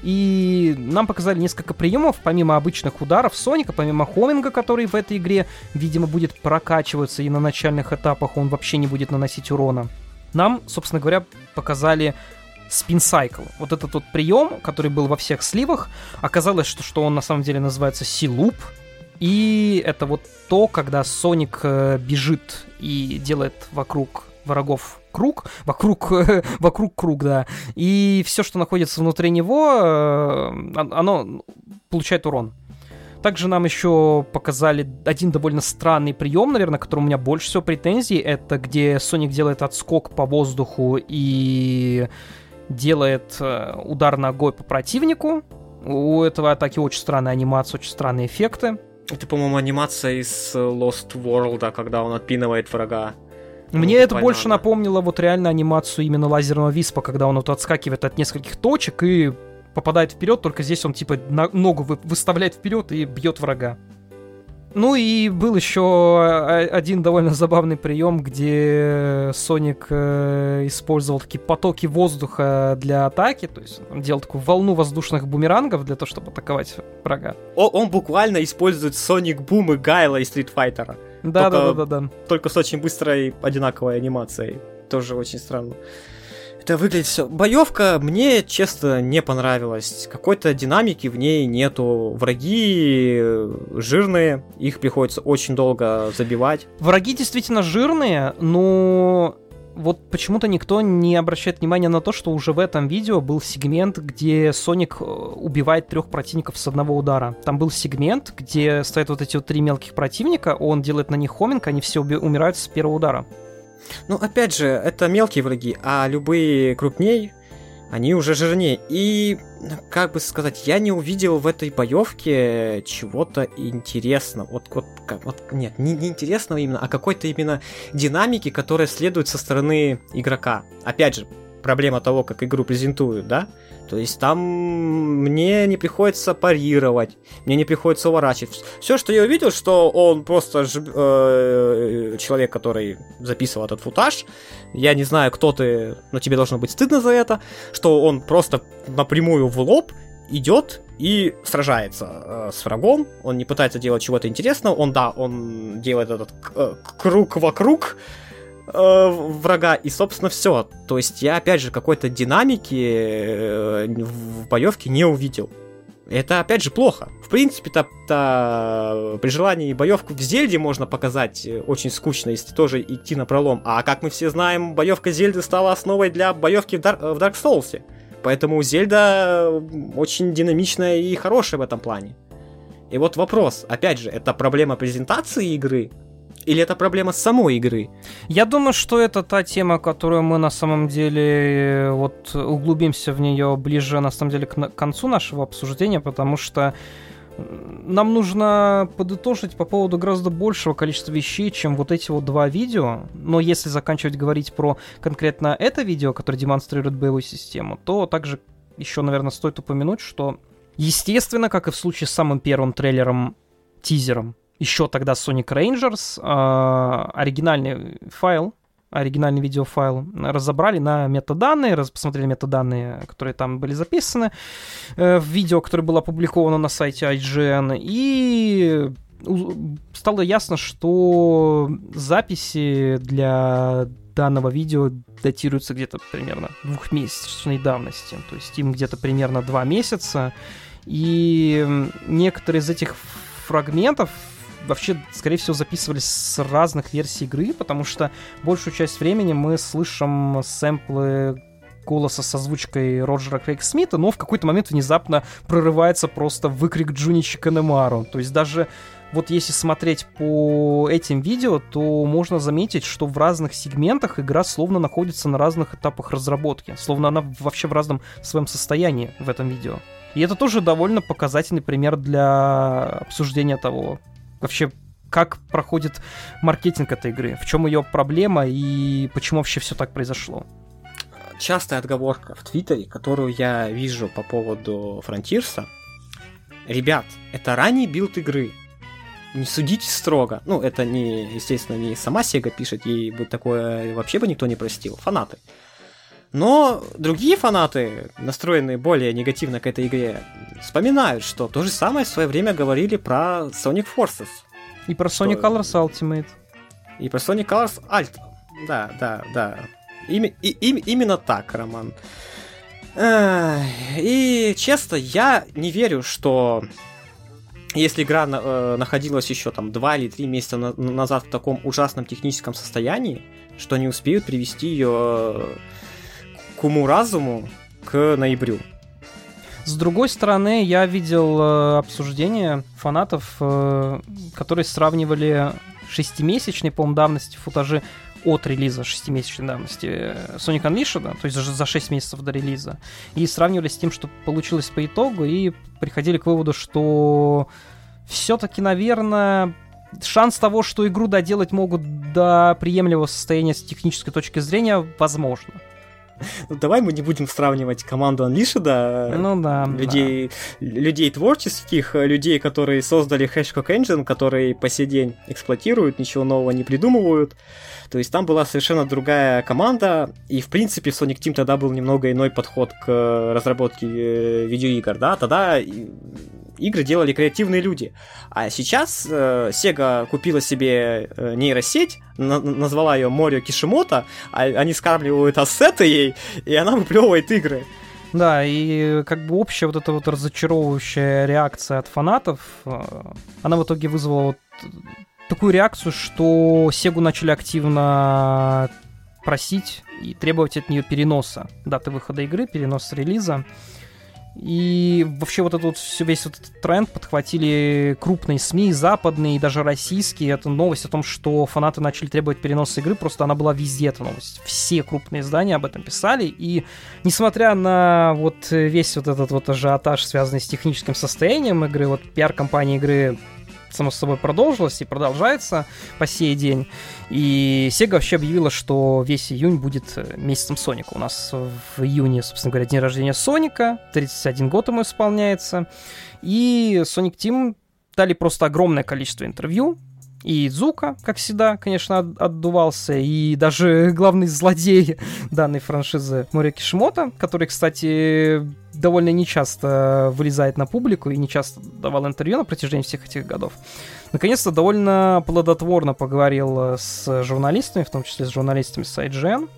И нам показали несколько приемов, помимо обычных ударов Соника, помимо хоминга, который в этой игре, видимо, будет прокачиваться, и на начальных этапах он вообще не будет наносить урона. Нам, собственно говоря, показали спин сайкл. Вот этот вот прием, который был во всех сливах, оказалось, что, что он на самом деле называется силуп, и это вот то, когда Соник э, бежит и делает вокруг врагов круг, вокруг, вокруг круг, да. И все, что находится внутри него, э, оно получает урон. Также нам еще показали один довольно странный прием, наверное, которому у меня больше всего претензий. Это где Соник делает отскок по воздуху и делает э, удар ногой по противнику. У этого атаки очень странная анимация, очень странные эффекты. Это, по-моему, анимация из Lost World, когда он отпинывает врага. Мне ну, это понятно. больше напомнило вот реально анимацию именно лазерного виспа, когда он вот отскакивает от нескольких точек и попадает вперед, только здесь он типа на ногу выставляет вперед и бьет врага. Ну и был еще один довольно забавный прием, где Соник э, использовал такие потоки воздуха для атаки, то есть он делал такую волну воздушных бумерангов для того, чтобы атаковать врага. О, он буквально использует Соник Бум и Гайла из Fighter. Да, да, да, да, да. Только с очень быстрой одинаковой анимацией. Тоже очень странно. Это выглядит все. Боевка мне, честно, не понравилась. Какой-то динамики в ней нету. Враги э, жирные, их приходится очень долго забивать. Враги действительно жирные, но вот почему-то никто не обращает внимания на то, что уже в этом видео был сегмент, где Соник э, убивает трех противников с одного удара. Там был сегмент, где стоят вот эти вот три мелких противника, он делает на них хоминг, они все умирают с первого удара. Ну, опять же, это мелкие враги, а любые крупней, они уже жирнее. И, как бы сказать, я не увидел в этой боевке чего-то интересного. Вот, вот, вот нет, не, не интересного именно, а какой-то именно динамики, которая следует со стороны игрока. Опять же, проблема того, как игру презентуют, да? То есть там мне не приходится парировать, мне не приходится уворачивать. Все, что я увидел, что он просто ж, э, человек, который записывал этот футаж. Я не знаю, кто ты, но тебе должно быть стыдно за это, что он просто напрямую в лоб идет и сражается э, с врагом. Он не пытается делать чего-то интересного. Он, да, он делает этот э, круг вокруг, э, врага, и, собственно, все. То есть я, опять же, какой-то динамики э, в боевке не увидел. Это, опять же, плохо. В принципе-то то, при желании боевку в Зельде можно показать э, очень скучно, если тоже идти на пролом. А как мы все знаем, боевка Зельды стала основой для боевки в, Дар- в Dark Souls. Поэтому Зельда очень динамичная и хорошая в этом плане. И вот вопрос, опять же, это проблема презентации игры, или это проблема самой игры? Я думаю, что это та тема, которую мы на самом деле вот углубимся в нее ближе, на самом деле, к концу нашего обсуждения, потому что нам нужно подытожить по поводу гораздо большего количества вещей, чем вот эти вот два видео. Но если заканчивать говорить про конкретно это видео, которое демонстрирует боевую систему, то также еще, наверное, стоит упомянуть, что, естественно, как и в случае с самым первым трейлером, тизером еще тогда Sonic Rangers, э, оригинальный файл, оригинальный видеофайл разобрали на метаданные, раз, посмотрели метаданные, которые там были записаны э, в видео, которое было опубликовано на сайте IGN, и стало ясно, что записи для данного видео датируются где-то примерно двухмесячной давности, то есть им где-то примерно два месяца, и некоторые из этих фрагментов вообще, скорее всего, записывались с разных версий игры, потому что большую часть времени мы слышим сэмплы голоса с озвучкой Роджера Крейг Смита, но в какой-то момент внезапно прорывается просто выкрик Джуничи Канемару. То есть даже вот если смотреть по этим видео, то можно заметить, что в разных сегментах игра словно находится на разных этапах разработки, словно она вообще в разном своем состоянии в этом видео. И это тоже довольно показательный пример для обсуждения того, вообще как проходит маркетинг этой игры, в чем ее проблема и почему вообще все так произошло. Частая отговорка в Твиттере, которую я вижу по поводу Frontiers а. Ребят, это ранний билд игры. Не судите строго. Ну, это не, естественно, не сама Сега пишет, ей бы такое вообще бы никто не простил. Фанаты. Но другие фанаты, настроенные более негативно к этой игре, вспоминают, что то же самое в свое время говорили про Sonic Forces. И про Sonic что... Colors Ultimate. И про Sonic Colors Alt. Да, да, да. Ими, и, и, именно так, Роман. И честно, я не верю, что если игра э, находилась еще там два или три месяца на, назад в таком ужасном техническом состоянии, что они успеют привести ее э, к уму-разуму к ноябрю. С другой стороны, я видел э, обсуждения фанатов, э, которые сравнивали шестимесячной, по-моему, давности футажи от релиза шестимесячной давности э, Sonic Unleashed, то есть за 6 месяцев до релиза, и сравнивали с тем, что получилось по итогу, и приходили к выводу, что все-таки, наверное, шанс того, что игру доделать могут до приемлемого состояния с технической точки зрения, возможно. Ну, давай мы не будем сравнивать команду Unleashed, ну, да, людей, да. людей творческих, людей, которые создали Hashcock Engine, которые по сей день эксплуатируют, ничего нового не придумывают. То есть там была совершенно другая команда, и в принципе в Sonic Team тогда был немного иной подход к разработке э, видеоигр, да, тогда игры делали креативные люди. А сейчас э, Sega купила себе э, нейросеть, на- назвала ее Морио Кишимото, а они скармливают ассеты ей, и она выплевывает игры. Да, и как бы общая вот эта вот разочаровывающая реакция от фанатов, э, она в итоге вызвала вот такую реакцию, что Сегу начали активно просить и требовать от нее переноса даты выхода игры, переноса релиза. И вообще вот этот вот весь этот тренд подхватили крупные СМИ, западные и даже российские. Это новость о том, что фанаты начали требовать переноса игры, просто она была везде, эта новость. Все крупные издания об этом писали, и несмотря на вот весь вот этот вот ажиотаж, связанный с техническим состоянием игры, вот пиар-компания игры само собой, продолжилась и продолжается по сей день. И Sega вообще объявила, что весь июнь будет э, месяцем Соника. У нас в июне, собственно говоря, день рождения Соника, 31 год ему исполняется. И Sonic Team дали просто огромное количество интервью, и Зука, как всегда, конечно, отдувался, и даже главный злодей данной франшизы Мори Кишimoto, который, кстати, довольно нечасто вылезает на публику и нечасто давал интервью на протяжении всех этих годов. Наконец-то довольно плодотворно поговорил с журналистами, в том числе с журналистами с IGN,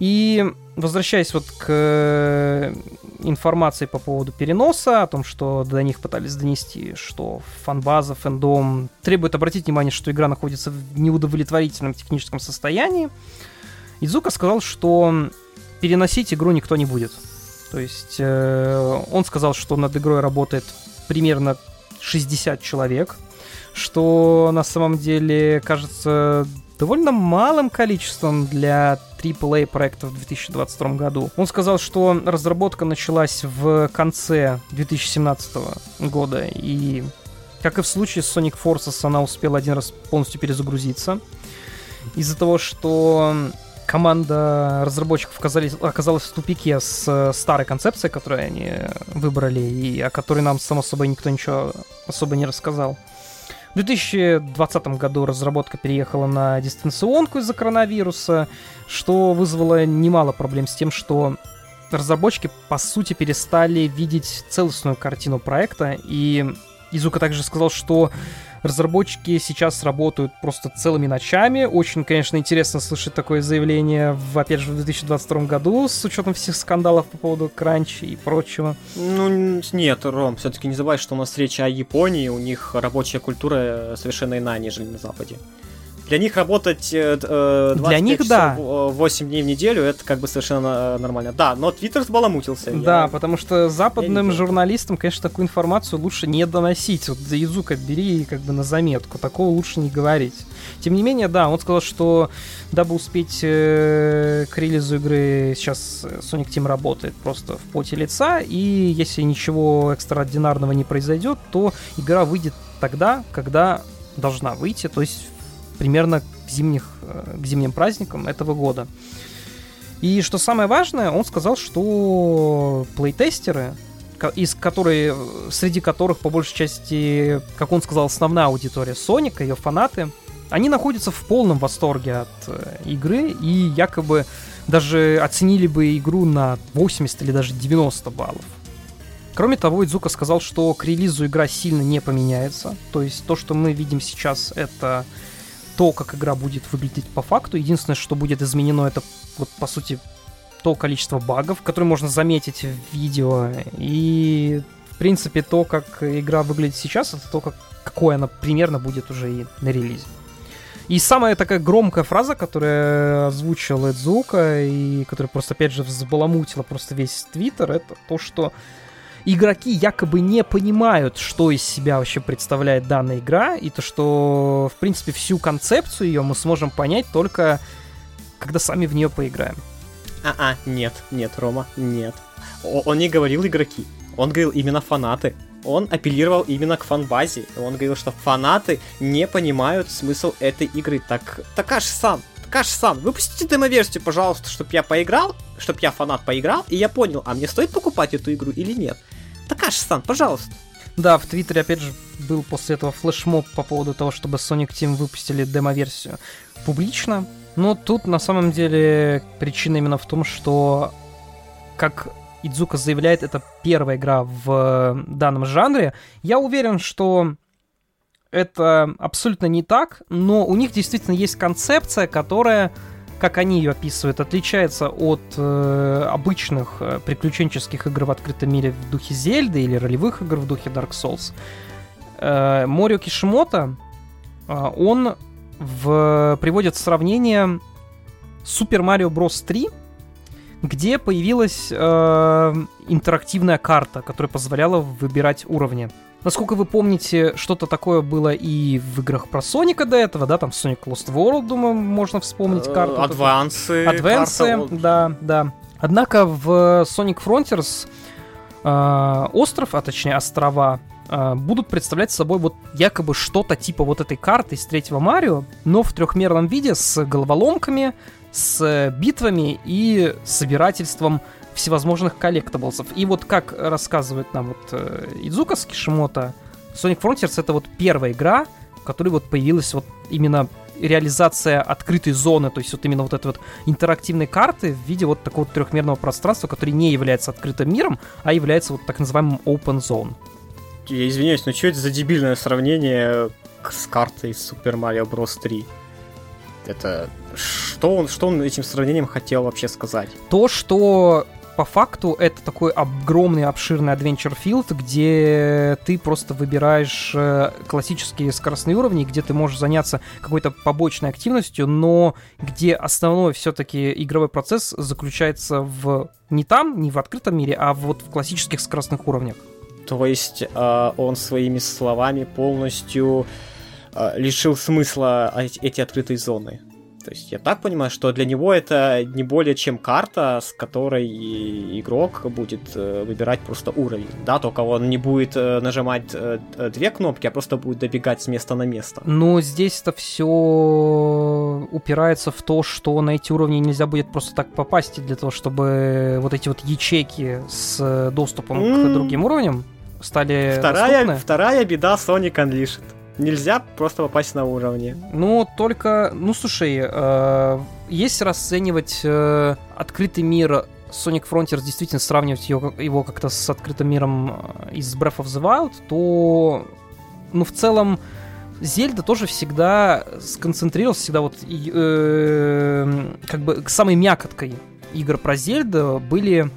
и возвращаясь вот к информации по поводу переноса, о том, что до них пытались донести, что фанбаза, фэндом требует обратить внимание, что игра находится в неудовлетворительном техническом состоянии, Идзука сказал, что переносить игру никто не будет. То есть э, он сказал, что над игрой работает примерно 60 человек, что на самом деле кажется довольно малым количеством для AAA проектов в 2022 году. Он сказал, что разработка началась в конце 2017 года, и как и в случае с Sonic Forces, она успела один раз полностью перезагрузиться. Из-за того, что команда разработчиков оказались, оказалась в тупике с старой концепцией, которую они выбрали, и о которой нам, само собой, никто ничего особо не рассказал. В 2020 году разработка переехала на дистанционку из-за коронавируса, что вызвало немало проблем с тем, что разработчики, по сути, перестали видеть целостную картину проекта, и Изука также сказал, что Разработчики сейчас работают просто целыми ночами. Очень, конечно, интересно слышать такое заявление, в, опять же, в 2022 году, с учетом всех скандалов по поводу кранча и прочего. Ну, нет, Ром, все-таки не забывай, что у нас речь о Японии, у них рабочая культура совершенно иная, нежели на Западе. Для них работать 25 э, э, Для них, часов да. 8 дней в неделю, это как бы совершенно нормально. Да, но Твиттер сбаламутился. Да, я... потому что западным журналистам, конечно, такую информацию лучше не доносить. Вот за язык бери как бы на заметку. Такого лучше не говорить. Тем не менее, да, он сказал, что дабы успеть э, к релизу игры, сейчас Sonic Team работает просто в поте лица, и если ничего экстраординарного не произойдет, то игра выйдет тогда, когда должна выйти, то есть примерно к, зимних, э, к зимним праздникам этого года. И что самое важное, он сказал, что плейтестеры, из которые, среди которых, по большей части, как он сказал, основная аудитория Соника, ее фанаты, они находятся в полном восторге от э, игры и якобы даже оценили бы игру на 80 или даже 90 баллов. Кроме того, Идзука сказал, что к релизу игра сильно не поменяется. То есть то, что мы видим сейчас, это то, как игра будет выглядеть по факту. Единственное, что будет изменено, это вот по сути то количество багов, которые можно заметить в видео. И в принципе то, как игра выглядит сейчас, это то, как, какой она примерно будет уже и на релизе. И самая такая громкая фраза, которая озвучила Эдзука, и которая просто, опять же, взбаламутила просто весь Твиттер, это то, что игроки якобы не понимают, что из себя вообще представляет данная игра, и то, что, в принципе, всю концепцию ее мы сможем понять только когда сами в нее поиграем. А-а, нет, нет, Рома, нет. О- он не говорил игроки, он говорил именно фанаты. Он апеллировал именно к фанбазе. Он говорил, что фанаты не понимают смысл этой игры. Так Такаш сам, Такаш-сан, выпустите демо-версию, пожалуйста, чтобы я поиграл, чтобы я фанат поиграл, и я понял, а мне стоит покупать эту игру или нет. Такаш-сан, пожалуйста. Да, в Твиттере, опять же, был после этого флешмоб по поводу того, чтобы Sonic Team выпустили демо-версию публично. Но тут, на самом деле, причина именно в том, что, как Идзука заявляет, это первая игра в данном жанре. Я уверен, что это абсолютно не так, но у них действительно есть концепция, которая, как они ее описывают, отличается от э, обычных э, приключенческих игр в открытом мире в духе Зельды или ролевых игр в духе Dark Souls. Э, Морио Кишимото, э, он в, приводит сравнение Super Mario Bros. 3, где появилась э, интерактивная карта, которая позволяла выбирать уровни. Насколько вы помните, что-то такое было и в играх про Соника до этого, да, там Sonic Lost World, думаю, можно вспомнить э, карту. Адвансы. Адвансы, да, да. Однако в Sonic Frontiers э, остров, а точнее острова, э, будут представлять собой вот якобы что-то типа вот этой карты из третьего Марио, но в трехмерном виде с головоломками, с битвами и собирательством всевозможных коллектаблсов. И вот как рассказывает нам вот э, Идзука с Кишимото, Sonic Frontiers это вот первая игра, в которой вот появилась вот именно реализация открытой зоны, то есть вот именно вот этой вот интерактивной карты в виде вот такого трехмерного пространства, который не является открытым миром, а является вот так называемым open zone. Я извиняюсь, но что это за дебильное сравнение с картой Super Mario Bros. 3? Это что он, что он этим сравнением хотел вообще сказать? То, что по факту это такой огромный, обширный Adventure Field, где ты просто выбираешь э, классические скоростные уровни, где ты можешь заняться какой-то побочной активностью, но где основной все-таки игровой процесс заключается в не там, не в открытом мире, а вот в классических скоростных уровнях. То есть э, он своими словами полностью э, лишил смысла эти открытые зоны. То есть я так понимаю, что для него это не более чем карта, с которой игрок будет э, выбирать просто уровень. Да, только он не будет э, нажимать э, две кнопки, а просто будет добегать с места на место. Но здесь это все упирается в то, что на эти уровни нельзя будет просто так попасть для того, чтобы вот эти вот ячейки с доступом mm. к другим уровням стали вторая, доступны. Вторая беда Sonic Unleashed нельзя просто попасть на уровне. Ну, только, ну слушай, э, если расценивать э, открытый мир Sonic Frontiers, действительно сравнивать его, его как-то с открытым миром э, из Breath of the Wild, то, ну, в целом, Зельда тоже всегда сконцентрировался, всегда вот, э, как бы, самой мякоткой игр про Зельду были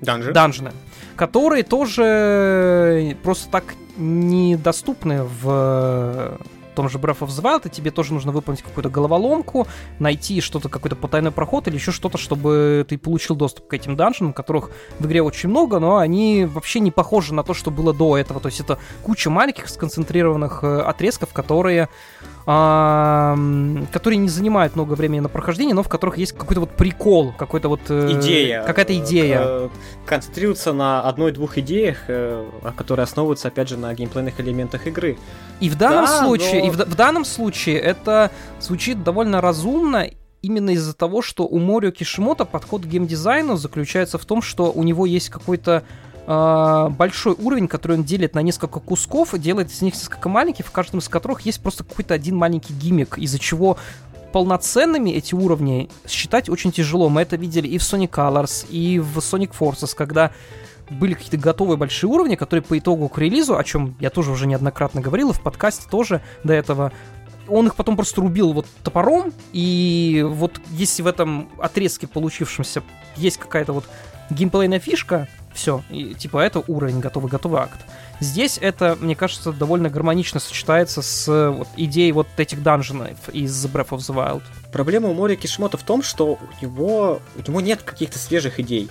Данжи. данжины, которые тоже просто так недоступны в том же Breath of the Wild, и тебе тоже нужно выполнить какую-то головоломку, найти что-то, какой-то потайной проход или еще что-то, чтобы ты получил доступ к этим данжинам, которых в игре очень много, но они вообще не похожи на то, что было до этого. То есть это куча маленьких сконцентрированных э, отрезков, которые которые не занимают много времени на прохождение, но в которых есть какой-то вот прикол, какой-то вот... Э, идея. Какая-то идея. Э, концентрируется на одной-двух идеях, э, которые основываются, опять же, на геймплейных элементах игры. И в данном да, случае, но... и в, в данном случае это звучит довольно разумно, именно из-за того, что у Морио Кишимото подход к геймдизайну заключается в том, что у него есть какой-то э, большой уровень, который он делит на несколько кусков, делает из них несколько маленьких, в каждом из которых есть просто какой-то один маленький гиммик, из-за чего полноценными эти уровни считать очень тяжело. Мы это видели и в Sonic Colors, и в Sonic Forces, когда были какие-то готовые большие уровни, которые по итогу к релизу, о чем я тоже уже неоднократно говорил, и в подкасте тоже до этого, он их потом просто рубил вот топором, и вот если в этом отрезке получившемся есть какая-то вот геймплейная фишка, все, и, типа это уровень, готовый, готовый акт. Здесь это, мне кажется, довольно гармонично сочетается с вот, идеей вот этих данженов из Breath of the Wild. Проблема у Мори Кишмота в том, что у него, у него нет каких-то свежих идей.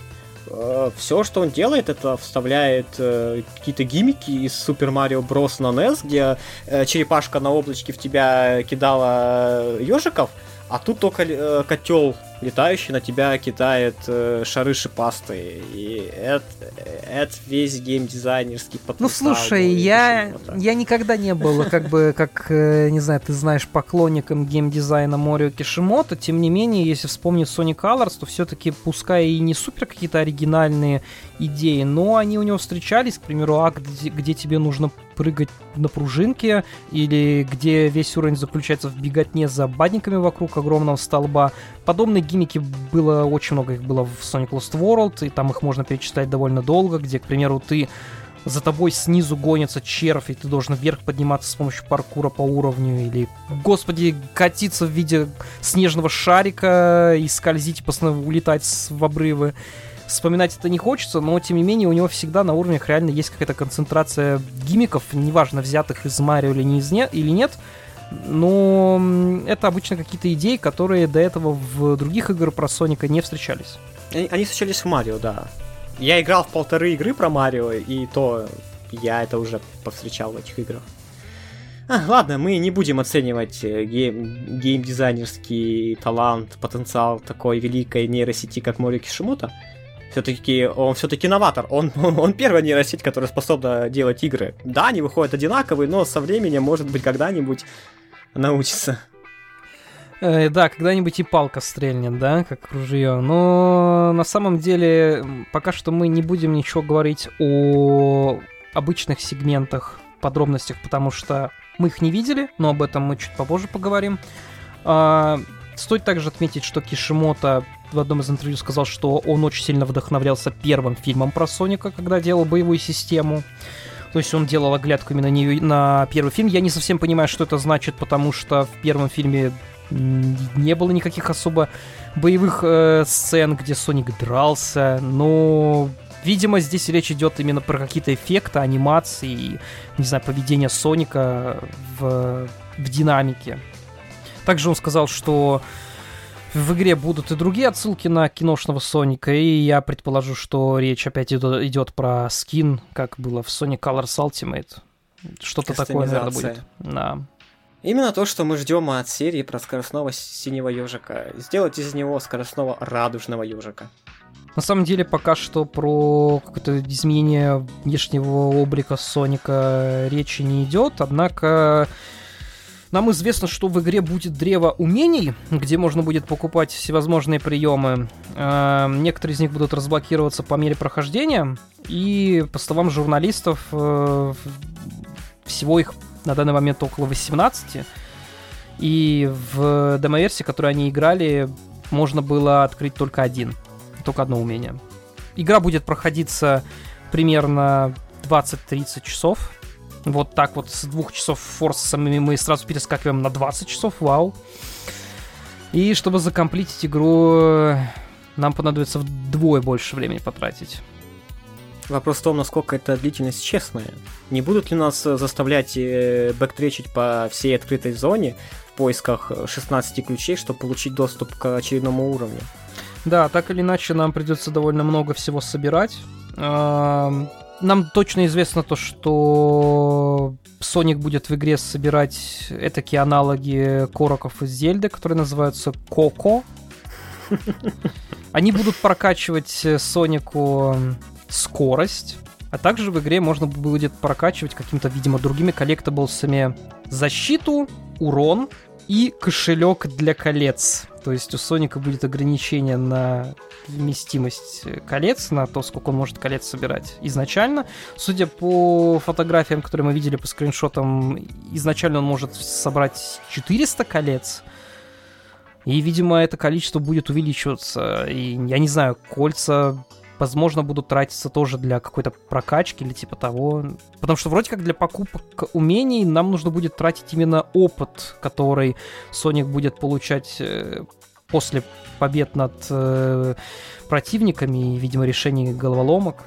Э, Все, что он делает, это вставляет э, какие-то гиммики из Super Mario Bros. на NES, где э, черепашка на облачке в тебя кидала ежиков, а тут только котел летающий на тебя кидает э, шары шипастые. И это, это весь геймдизайнерский потенциал. Ну слушай, я, я никогда не был, как бы, как, э, не знаю, ты знаешь, поклонником геймдизайна Морио Кишимото. Тем не менее, если вспомнить Sonic Colors, то все-таки, пускай и не супер какие-то оригинальные идеи, но они у него встречались, к примеру, акт, где, где тебе нужно прыгать на пружинке, или где весь уровень заключается в беготне за бадниками вокруг огромного столба. Подобные гиммики было очень много, их было в Sonic Lost World, и там их можно перечислять довольно долго, где, к примеру, ты за тобой снизу гонится червь, и ты должен вверх подниматься с помощью паркура по уровню, или, господи, катиться в виде снежного шарика и скользить, постоянно улетать в обрывы. Вспоминать это не хочется, но тем не менее у него всегда на уровнях реально есть какая-то концентрация гимиков, неважно, взятых из Марио или, не из не, или нет, но это обычно какие-то идеи, которые до этого в других играх про Соника не встречались. Они, встречались в Марио, да. Я играл в полторы игры про Марио, и то я это уже повстречал в этих играх. А, ладно, мы не будем оценивать э, гейм, геймдизайнерский талант, потенциал такой великой нейросети, как Морио Кишимото все-таки он все-таки новатор. Он, он первая нейросеть, которая способна делать игры. Да, они выходят одинаковые, но со временем, может быть, когда-нибудь научится. Э, да, когда-нибудь и палка стрельнет, да, как ружье. Но на самом деле пока что мы не будем ничего говорить о обычных сегментах, подробностях, потому что мы их не видели, но об этом мы чуть попозже поговорим. А, стоит также отметить, что Кишимото в одном из интервью сказал, что он очень сильно вдохновлялся первым фильмом про Соника, когда делал боевую систему. То есть он делал оглядку именно на, на первый фильм. Я не совсем понимаю, что это значит, потому что в первом фильме не было никаких особо боевых э, сцен, где Соник дрался, но Видимо, здесь речь идет именно про какие-то эффекты, анимации, не знаю, поведение Соника в, в динамике. Также он сказал, что в игре будут и другие отсылки на киношного Соника, и я предположу, что речь опять идет про скин, как было в Sonic Colors Ultimate. Что-то такое, наверное, будет. Да. Именно то, что мы ждем от серии про скоростного синего ежика. Сделать из него скоростного радужного ежика. На самом деле, пока что про какое-то изменение внешнего облика Соника речи не идет, однако нам известно, что в игре будет древо умений, где можно будет покупать всевозможные приемы. Э, некоторые из них будут разблокироваться по мере прохождения. И по словам журналистов, э, всего их на данный момент около 18. И в демо-версии, которую они играли, можно было открыть только один. Только одно умение. Игра будет проходиться примерно 20-30 часов. Вот так вот с двух часов форсами мы сразу перескакиваем на 20 часов, вау. И чтобы закомплитить игру, нам понадобится вдвое больше времени потратить. Вопрос в том, насколько эта длительность честная. Не будут ли нас заставлять э, бэктречить по всей открытой зоне в поисках 16 ключей, чтобы получить доступ к очередному уровню? Да, так или иначе нам придется довольно много всего собирать нам точно известно то, что Соник будет в игре собирать этакие аналоги короков из Зельды, которые называются Коко. Они будут прокачивать Сонику скорость, а также в игре можно будет прокачивать каким-то, видимо, другими коллектаблсами защиту, урон и кошелек для колец. То есть у Соника будет ограничение на вместимость колец, на то, сколько он может колец собирать изначально. Судя по фотографиям, которые мы видели по скриншотам, изначально он может собрать 400 колец. И, видимо, это количество будет увеличиваться. И я не знаю, кольца возможно, будут тратиться тоже для какой-то прокачки или типа того. Потому что вроде как для покупок умений нам нужно будет тратить именно опыт, который Соник будет получать э, после побед над э, противниками и, видимо, решений головоломок,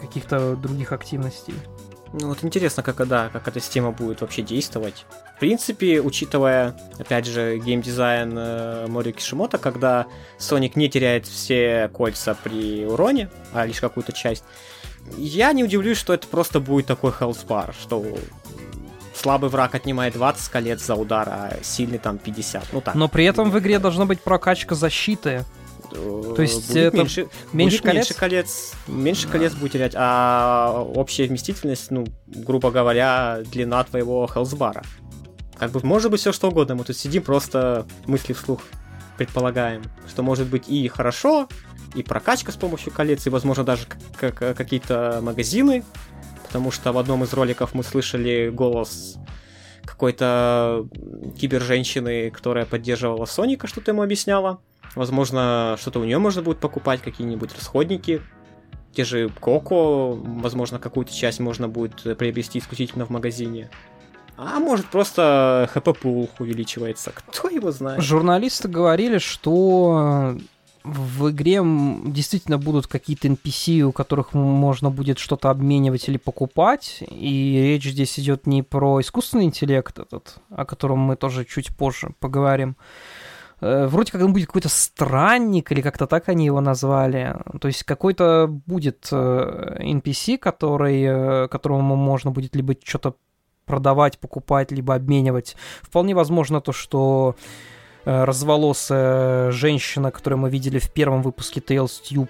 каких-то других активностей. Ну вот интересно, как, да, как эта система будет вообще действовать. В принципе, учитывая, опять же, геймдизайн э, Мори Кишимото, когда Соник не теряет все кольца при уроне, а лишь какую-то часть, я не удивлюсь, что это просто будет такой хелспар, что слабый враг отнимает 20 колец за удар, а сильный там 50. Ну так. Но при этом в игре должна быть прокачка защиты. Э, То есть будет это меньше, меньше будет колец? меньше колец, меньше колец будет терять, а общая вместительность, ну, грубо говоря, длина твоего хелсбара. Как бы может быть все что угодно, мы тут сидим просто мысли вслух предполагаем, что может быть и хорошо, и прокачка с помощью колец, и, возможно, даже какие-то магазины, потому что в одном из роликов мы слышали голос какой-то киберженщины, которая поддерживала Соника, что-то ему объясняла. Возможно, что-то у нее можно будет покупать, какие-нибудь расходники. Те же Коко, возможно, какую-то часть можно будет приобрести исключительно в магазине. А может просто хп-пул увеличивается. Кто его знает? Журналисты говорили, что в игре действительно будут какие-то NPC, у которых можно будет что-то обменивать или покупать. И речь здесь идет не про искусственный интеллект этот, о котором мы тоже чуть позже поговорим. Э, Вроде как он будет какой-то странник, или как-то так они его назвали. То есть какой-то будет э, NPC, который, э, которому можно будет либо что-то продавать, покупать, либо обменивать. Вполне возможно то, что э, разволосая женщина, которую мы видели в первом выпуске Tales Tube,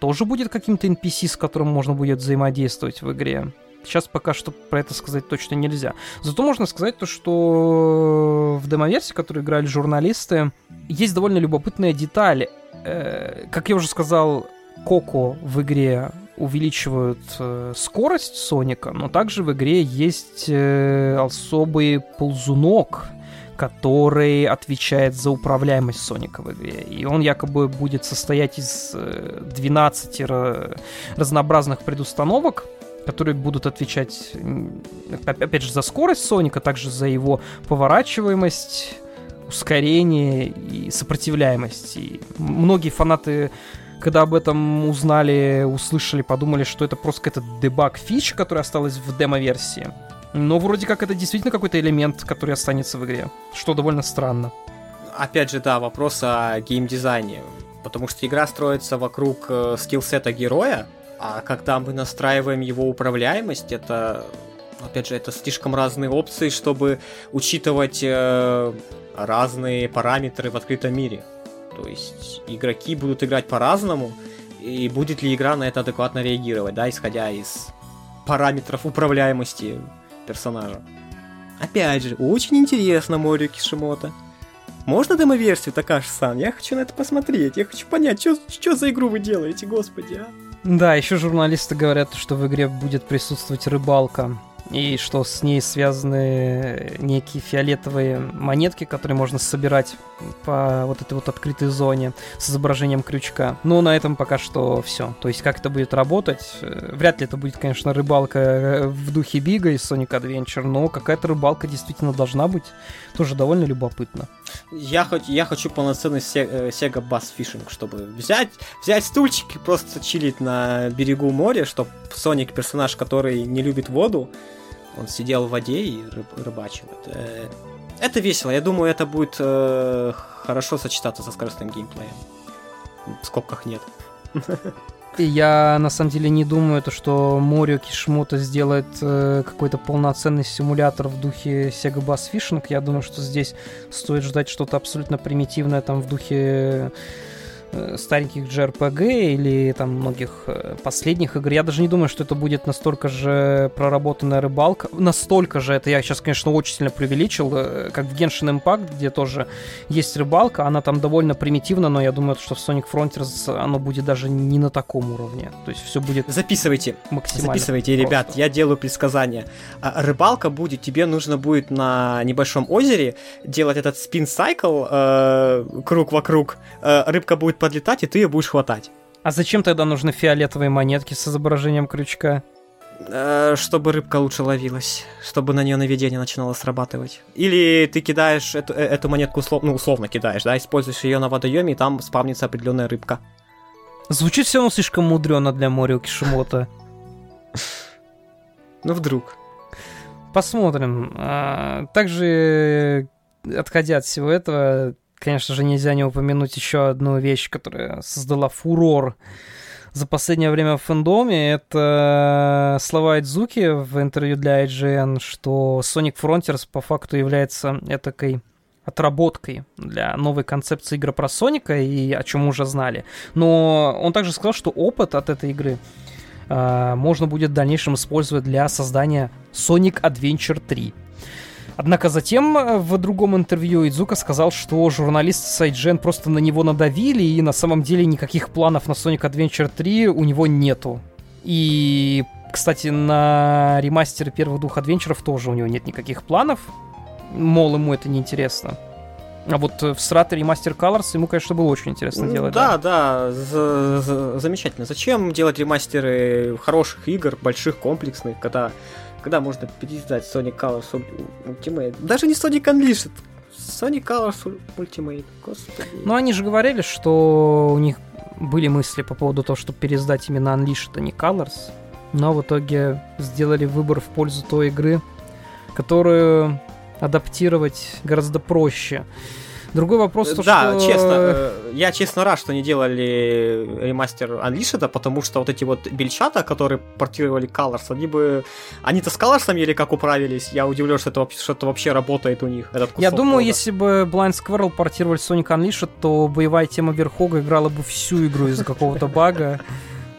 тоже будет каким-то NPC, с которым можно будет взаимодействовать в игре. Сейчас пока что про это сказать точно нельзя. Зато можно сказать то, что в демоверсии, которую играли журналисты, есть довольно любопытная деталь. Э, Как я уже сказал, Коко в игре увеличивают э, скорость Соника, но также в игре есть э, особый ползунок, который отвечает за управляемость Соника в игре. И он якобы будет состоять из э, 12 ра- разнообразных предустановок, которые будут отвечать, опять же, за скорость Соника, также за его поворачиваемость, ускорение и сопротивляемость. И многие фанаты когда об этом узнали, услышали, подумали, что это просто какая-то дебаг фич, которая осталась в демо-версии. Но вроде как это действительно какой-то элемент, который останется в игре, что довольно странно. Опять же, да, вопрос о геймдизайне. Потому что игра строится вокруг э, скиллсета героя, а когда мы настраиваем его управляемость, это, опять же, это слишком разные опции, чтобы учитывать э, разные параметры в открытом мире. То есть игроки будут играть по-разному, и будет ли игра на это адекватно реагировать, да, исходя из параметров управляемости персонажа. Опять же, очень интересно Морио Кишимото. Можно демо-версию, Такаши-сан? Я хочу на это посмотреть. Я хочу понять, что за игру вы делаете, господи, а? Да, еще журналисты говорят, что в игре будет присутствовать рыбалка. И что с ней связаны некие фиолетовые монетки, которые можно собирать по вот этой вот открытой зоне с изображением крючка. Но на этом пока что все. То есть как это будет работать, э, вряд ли это будет, конечно, рыбалка э, в духе Бига из Sonic Adventure, но какая-то рыбалка действительно должна быть. Тоже довольно любопытно. Я, хоть, я хочу полноценный э, Sega Bass Fishing, чтобы взять, взять стульчик и просто чилить на берегу моря, чтобы Соник персонаж, который не любит воду, он сидел в воде и рыб- рыбачил. Это, это весело. Я думаю, это будет э, хорошо сочетаться со скоростным геймплеем. В скобках нет. Я на самом деле не думаю, то, что Морио Кишмото сделает э, какой-то полноценный симулятор в духе Sega Bass Fishing. Я думаю, что здесь стоит ждать что-то абсолютно примитивное там в духе стареньких JRPG или там многих э, последних игр. Я даже не думаю, что это будет настолько же проработанная рыбалка. Настолько же, это я сейчас, конечно, очень сильно преувеличил, э, как в Genshin Impact, где тоже есть рыбалка, она там довольно примитивна, но я думаю, что в Sonic Frontiers оно будет даже не на таком уровне. То есть все будет Записывайте. максимально Записывайте, просто. ребят, я делаю предсказание. А, рыбалка будет, тебе нужно будет на небольшом озере делать этот спин-сайкл, э, круг вокруг, э, рыбка будет подлетать, и ты ее будешь хватать. А зачем тогда нужны фиолетовые монетки с изображением крючка? Э, чтобы рыбка лучше ловилась, чтобы на нее наведение начинало срабатывать. Или ты кидаешь эту, э, эту монетку, услов- ну, условно кидаешь, да, используешь ее на водоеме, и там спавнится определенная рыбка. Звучит все равно слишком мудрено для Морио Кишимота. Ну, вдруг. Посмотрим. А, Также, отходя от всего этого, конечно же, нельзя не упомянуть еще одну вещь, которая создала фурор за последнее время в фэндоме, это слова Идзуки в интервью для IGN, что Sonic Frontiers по факту является этакой отработкой для новой концепции игры про Соника, и о чем уже знали. Но он также сказал, что опыт от этой игры э, можно будет в дальнейшем использовать для создания Sonic Adventure 3. Однако затем э, в другом интервью Идзука сказал, что журналисты с IGN просто на него надавили, и на самом деле никаких планов на Sonic Adventure 3 у него нету. И, кстати, на ремастеры первых двух адвенчеров тоже у него нет никаких планов. Мол, ему это неинтересно. А вот в Strata Remaster Colors ему, конечно, было очень интересно делать. Да, да, да замечательно. Зачем делать ремастеры хороших игр, больших, комплексных, когда когда можно переиздать Sonic Colors Ultimate. Даже не Sonic Unleashed. Sonic Colors Ultimate. Господи. Ну, они же говорили, что у них были мысли по поводу того, чтобы переиздать именно Unleashed, а не Colors. Но в итоге сделали выбор в пользу той игры, которую адаптировать гораздо проще. Другой вопрос, то, да, что... честно, э, я честно рад, что не делали ремастер Unleashed, потому что вот эти вот бельчата, которые портировали Colors, они бы... Они-то с Colors или как управились, я удивлен, что это, что это вообще работает у них, этот Я думаю, кода. если бы Blind Squirrel портировали Sonic Unleashed, то боевая тема Верхога играла бы всю игру из-за какого-то бага,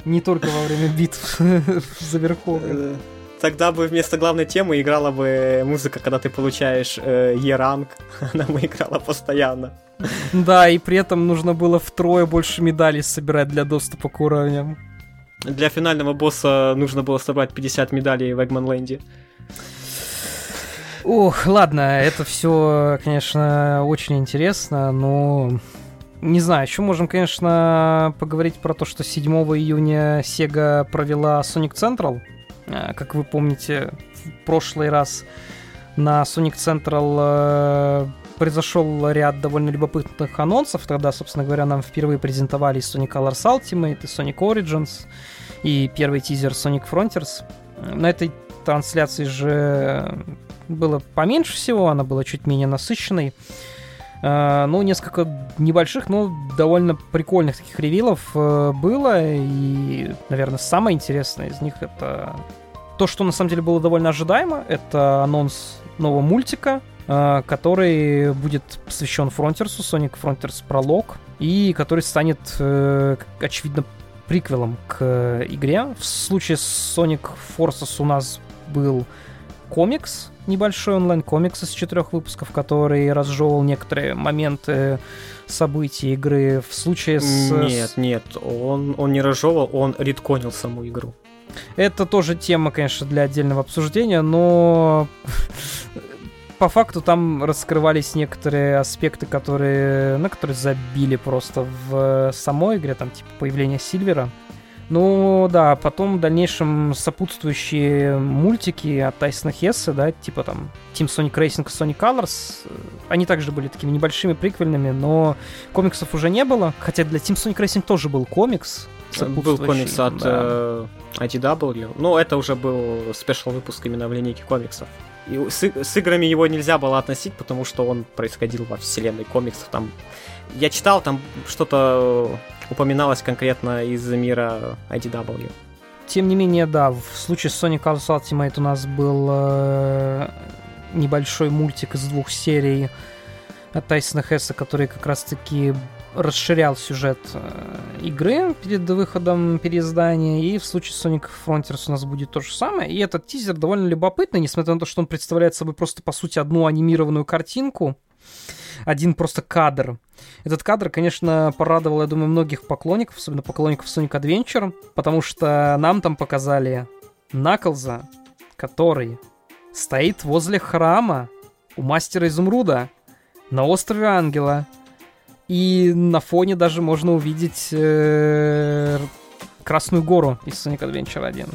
не только во время битв за Верхога. Тогда бы вместо главной темы играла бы музыка, когда ты получаешь э, E-ранг. Она бы играла постоянно. Да, и при этом нужно было втрое больше медалей собирать для доступа к уровням. Для финального босса нужно было собрать 50 медалей в Эгманленде. Ох, ладно, это все, конечно, очень интересно, но не знаю, еще можем, конечно, поговорить про то, что 7 июня Sega провела Sonic Central. Э, как вы помните, в прошлый раз на Sonic Central э, произошел ряд довольно любопытных анонсов. Тогда, собственно говоря, нам впервые презентовали Sonic Colors Ultimate и Sonic Origins, и первый тизер Sonic Frontiers. На этой трансляции же было поменьше всего, она была чуть менее насыщенной. Uh, ну, несколько небольших, но довольно прикольных таких ревилов uh, было. И, наверное, самое интересное из них это то, что на самом деле было довольно ожидаемо. Это анонс нового мультика, uh, который будет посвящен Фронтерсу, Sonic Frontiers Prologue, и который станет, очевидно, приквелом к игре. В случае с Sonic Forces у нас был комикс, небольшой онлайн-комикс из четырех выпусков, который разжевывал некоторые моменты событий игры в случае с... Нет, нет, он, он не разжевывал, он редконил саму игру. Это тоже тема, конечно, для отдельного обсуждения, но по факту там раскрывались некоторые аспекты, которые, на которые забили просто в самой игре, там типа появление Сильвера. Ну да, потом в дальнейшем сопутствующие мультики от Тайсона Хесса, да, типа там Team Sonic Racing и Sonic Colors, э, они также были такими небольшими приквельными, но комиксов уже не было, хотя для Team Sonic Racing тоже был комикс. Был комикс от да. э, IDW, но это уже был спешл выпуск именно в линейке комиксов. И с, с играми его нельзя было относить, потому что он происходил во вселенной комиксов. Там я читал, там что-то упоминалось конкретно из мира IDW. Тем не менее, да, в случае с Sonic Colors Ultimate у нас был э, небольшой мультик из двух серий от Тайсона Хесса, который как раз-таки расширял сюжет э, игры перед выходом переиздания, и в случае Sonic Frontiers у нас будет то же самое. И этот тизер довольно любопытный, несмотря на то, что он представляет собой просто, по сути, одну анимированную картинку, один просто кадр. Этот кадр, конечно, порадовал, я думаю, многих поклонников, особенно поклонников Sonic Adventure, потому что нам там показали Наклза, который стоит возле храма у Мастера Изумруда на острове Ангела. И на фоне даже можно увидеть э, Красную гору из Sonic Adventure 1.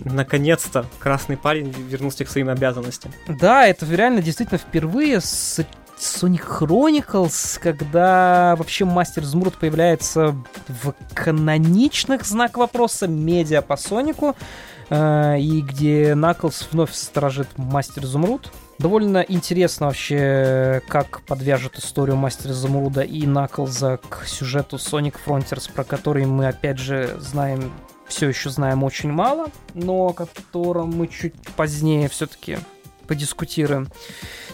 Наконец-то красный парень вернулся к своим обязанностям. Да, это реально действительно впервые с Sonic Chronicles, когда вообще Мастер Изумруд появляется в каноничных знак вопроса медиа по Сонику, э, и где Наклз вновь сторожит Мастер Изумруд. Довольно интересно вообще, как подвяжут историю Мастера Замруда и Наклза к сюжету Sonic Frontiers, про который мы, опять же, знаем, все еще знаем очень мало, но о котором мы чуть позднее все-таки подискутируем.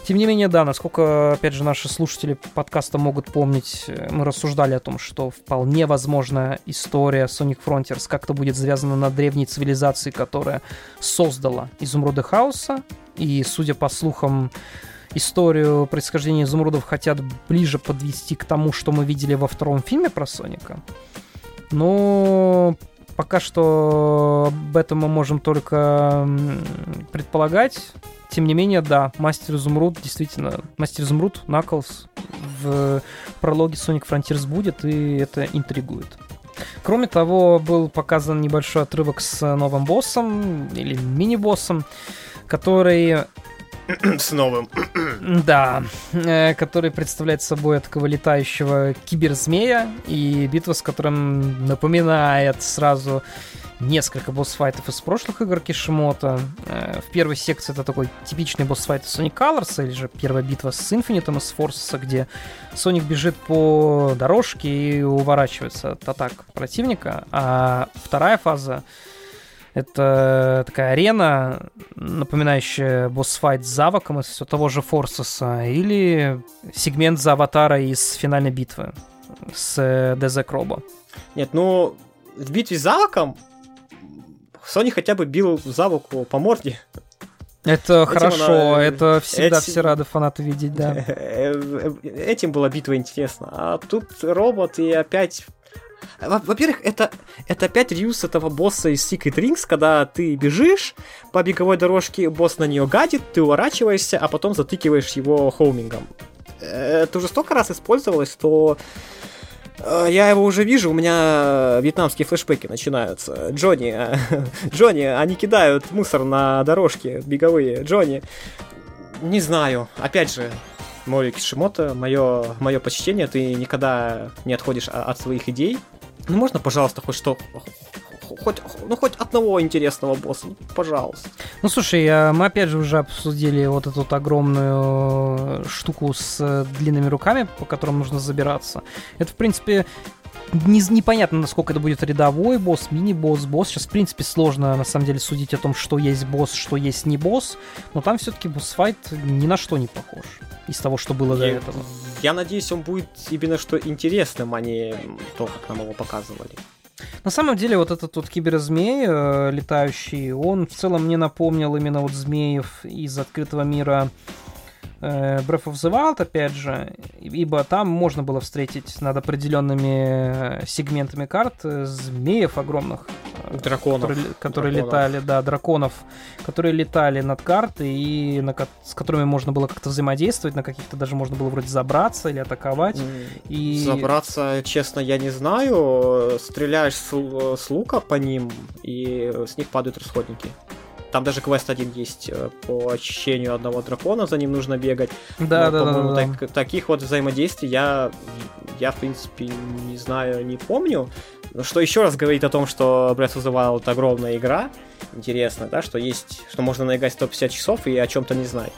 Тем не менее, да, насколько, опять же, наши слушатели подкаста могут помнить, мы рассуждали о том, что вполне возможно история Sonic Frontiers как-то будет завязана на древней цивилизации, которая создала Изумруды Хаоса, и, судя по слухам, историю происхождения изумрудов хотят ближе подвести к тому, что мы видели во втором фильме про Соника. Но пока что об этом мы можем только предполагать. Тем не менее, да, Мастер Изумруд, действительно, Мастер Изумруд, Наклз в прологе Sonic Frontiers будет, и это интригует. Кроме того, был показан небольшой отрывок с новым боссом, или мини-боссом, который с новым. Да, э, который представляет собой такого летающего киберзмея, и битва с которым напоминает сразу несколько босс-файтов из прошлых игр Кишимота. Э, в первой секции это такой типичный босс-файт из Sonic Colors, или же первая битва с Инфинитом из Форсуса, где Соник бежит по дорожке и уворачивается от атак противника, а вторая фаза это такая арена, напоминающая босс-файт с Завоком из все того же Форсуса, или сегмент за аватара из финальной битвы с ДЗ Кроба. Нет, ну, в битве с Завоком Сони хотя бы бил Завоку по морде. Это этим хорошо, она... это всегда этим... все рады фанаты видеть, да. Этим была битва интересна. А тут робот и опять во-первых, это, это опять реюз этого босса из Secret Rings, когда ты бежишь по беговой дорожке, босс на нее гадит, ты уворачиваешься, а потом затыкиваешь его хоумингом. Это уже столько раз использовалось, что э, я его уже вижу, у меня вьетнамские флешбеки начинаются. Джонни, Джонни, они кидают мусор на дорожке беговые. Джонни, не знаю, опять же, Мори Кишимото, мое, мое почтение, ты никогда не отходишь от своих идей, ну можно, пожалуйста, хоть что, хоть, ну хоть одного интересного босса, пожалуйста. Ну слушай, мы опять же уже обсудили вот эту вот огромную э, штуку с э, длинными руками, по которым нужно забираться. Это, в принципе, не, непонятно, насколько это будет рядовой босс, мини-босс, босс. Сейчас, в принципе, сложно, на самом деле, судить о том, что есть босс, что есть не босс. Но там все-таки босс-файт ни на что не похож из того, что было я, до этого. Я надеюсь, он будет именно что интересным, а не то, как нам его показывали. На самом деле, вот этот вот киберзмей э, летающий, он в целом мне напомнил именно вот змеев из открытого мира Breath of the Wild, опять же, ибо там можно было встретить над определенными э, сегментами карт э, змеев огромных. Драконов. Которые, которые драконов. летали, да, драконов, которые летали над картой и на, с которыми можно было как-то взаимодействовать, на каких-то даже можно было вроде забраться или атаковать. И... Забраться, честно, я не знаю. Стреляешь с, с лука по ним, и с них падают расходники. Там даже квест один есть э, по очищению одного дракона, за ним нужно бегать. Да, Но, да, да, да, так, Таких вот взаимодействий я, я, в принципе, не знаю, не помню. Что еще раз говорит о том, что Breath of the Wild огромная игра. Интересно, да, что есть, что можно наиграть 150 часов и о чем-то не знать.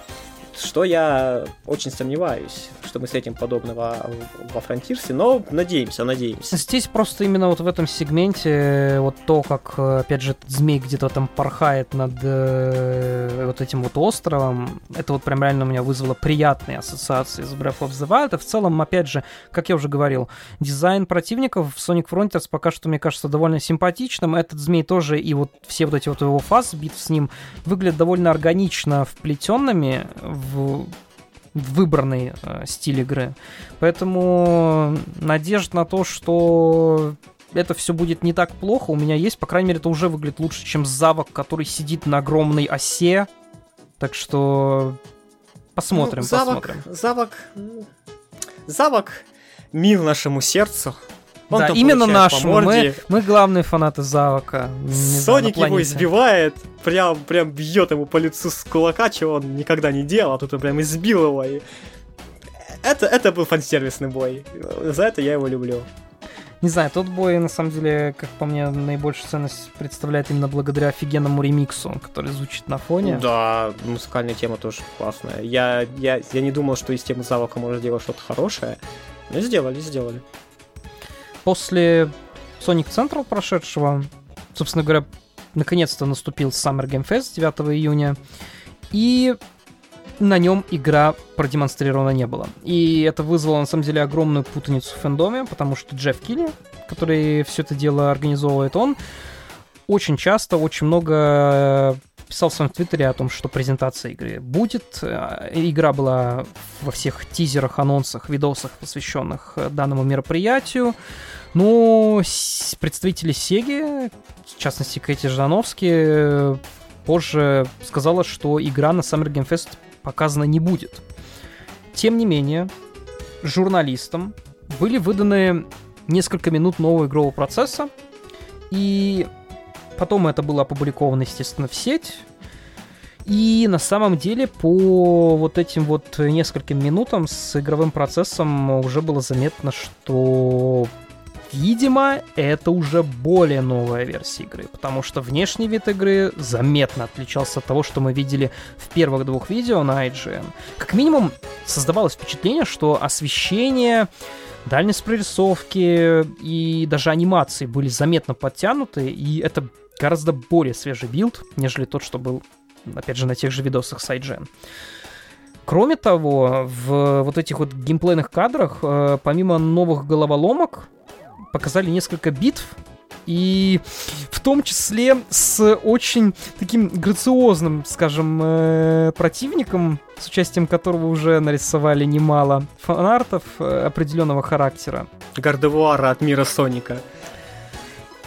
Что я очень сомневаюсь, что мы встретим подобного во Фронтирсе, но надеемся, надеемся. Здесь просто именно вот в этом сегменте вот то, как, опять же, змей где-то там порхает над э, вот этим вот островом, это вот прям реально у меня вызвало приятные ассоциации с Breath of the Wild. И в целом, опять же, как я уже говорил, дизайн противников в Sonic Frontiers пока что, мне кажется, довольно симпатичным. Этот змей тоже и вот все вот эти вот его фазы битв с ним выглядят довольно органично вплетенными в выбранный э, стиль игры. Поэтому надежда на то, что это все будет не так плохо, у меня есть. По крайней мере, это уже выглядит лучше, чем Завок, который сидит на огромной осе. Так что посмотрим, ну, Завок, посмотрим. Завок, Завок мил нашему сердцу. Он да, именно нашему. Мы, мы главные фанаты Завока. Соник его избивает, прям, прям бьет ему по лицу с кулака, чего он никогда не делал, а тут он прям избил его. И... Это, это был фансервисный бой. За это я его люблю. Не знаю, тот бой, на самом деле, как по мне, наибольшую ценность представляет именно благодаря офигенному ремиксу, который звучит на фоне. Да, музыкальная тема тоже классная. Я, я, я не думал, что из темы Завока можно сделать что-то хорошее. Но сделали, сделали. После Sonic Central прошедшего, собственно говоря, наконец-то наступил Summer Game Fest 9 июня, и на нем игра продемонстрирована не было. И это вызвало, на самом деле, огромную путаницу в фэндоме, потому что Джефф Килли, который все это дело организовывает, он очень часто, очень много писал в своем твиттере о том, что презентация игры будет. Э, игра была во всех тизерах, анонсах, видосах, посвященных э, данному мероприятию. Но представители Сеги, в частности Кэти Ждановски, позже сказала, что игра на Summer Game Fest показана не будет. Тем не менее, журналистам были выданы несколько минут нового игрового процесса, и потом это было опубликовано, естественно, в сеть. И на самом деле по вот этим вот нескольким минутам с игровым процессом уже было заметно, что Видимо, это уже более новая версия игры, потому что внешний вид игры заметно отличался от того, что мы видели в первых двух видео на IGN. Как минимум, создавалось впечатление, что освещение, дальность прорисовки и даже анимации были заметно подтянуты, и это гораздо более свежий билд, нежели тот, что был, опять же, на тех же видосах с IGN. Кроме того, в вот этих вот геймплейных кадрах, э, помимо новых головоломок, показали несколько битв, и в том числе с очень таким грациозным, скажем, э, противником, с участием которого уже нарисовали немало фанартов э, определенного характера. Гардевуара от мира Соника.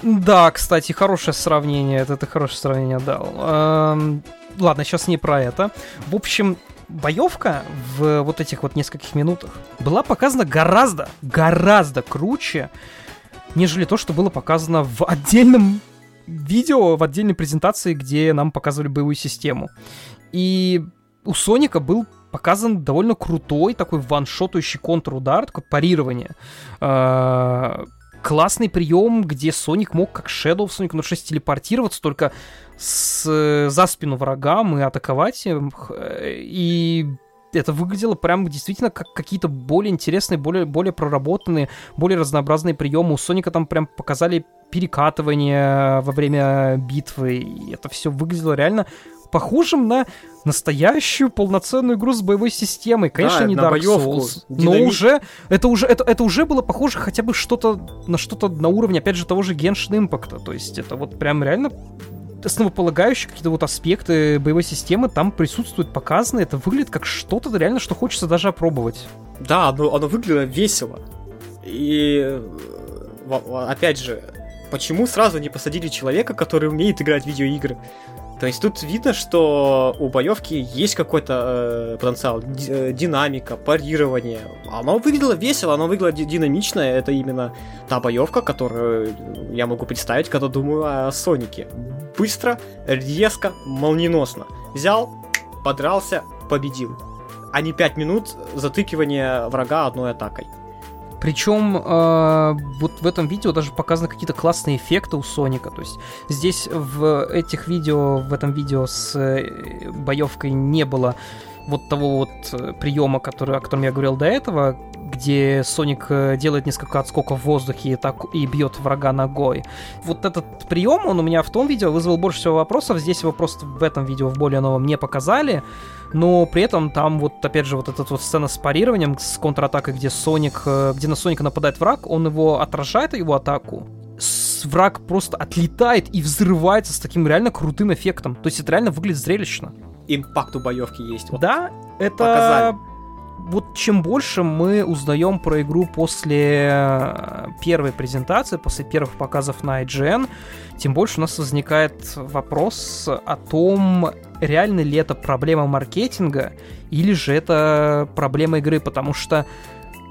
Да, кстати, хорошее сравнение, это ты хорошее сравнение дал. Эм, ладно, сейчас не про это. В общем, боевка в вот этих вот нескольких минутах была показана гораздо, гораздо круче, нежели то, что было показано в отдельном видео, в отдельной презентации, где нам показывали боевую систему. И у Соника был показан довольно крутой такой ваншотающий контрудар, такое парирование. А, классный прием, где Соник мог, как Shadow в Sonic 06, телепортироваться только с, за спину врагам и атаковать. И это выглядело прям действительно как какие-то более интересные, более, более проработанные, более разнообразные приемы. У Соника там прям показали перекатывание во время битвы. И это все выглядело реально похожим на настоящую полноценную игру с боевой системой. Конечно, да, не Dark боевку, Souls, динамит. но уже это уже это, это уже было похоже хотя бы что-то на что-то на уровне, опять же, того же Genshin Impact. То есть это вот прям реально основополагающие какие-то вот аспекты боевой системы там присутствуют, показаны. Это выглядит как что-то реально, что хочется даже опробовать. Да, оно, оно выглядело весело. И опять же, почему сразу не посадили человека, который умеет играть в видеоигры? То есть тут видно, что у боевки есть какой-то э, потенциал, ди- э, динамика, парирование. Оно выглядело весело, оно выглядело ди- динамично. Это именно та боевка, которую я могу представить, когда думаю о Сонике. Быстро, резко, молниеносно. Взял, подрался, победил. А не 5 минут затыкивания врага одной атакой. Причем э, вот в этом видео даже показаны какие-то классные эффекты у Соника. То есть здесь в этих видео, в этом видео с э, боевкой не было вот того вот э, приема, который, о котором я говорил до этого, где Соник э, делает несколько отскоков в воздухе и, так, и бьет врага ногой. Вот этот прием, он у меня в том видео вызвал больше всего вопросов. Здесь его просто в этом видео, в более новом, не показали. Но при этом там вот, опять же, вот эта вот сцена с парированием, с контратакой, где Соник, э, где на Соника нападает враг, он его отражает, его атаку, враг просто отлетает и взрывается с таким реально крутым эффектом. То есть это реально выглядит зрелищно. Импакт у боевки есть. Вот. Да, это показали вот чем больше мы узнаем про игру после э, первой презентации, после первых показов на IGN, тем больше у нас возникает вопрос о том, реально ли это проблема маркетинга или же это проблема игры, потому что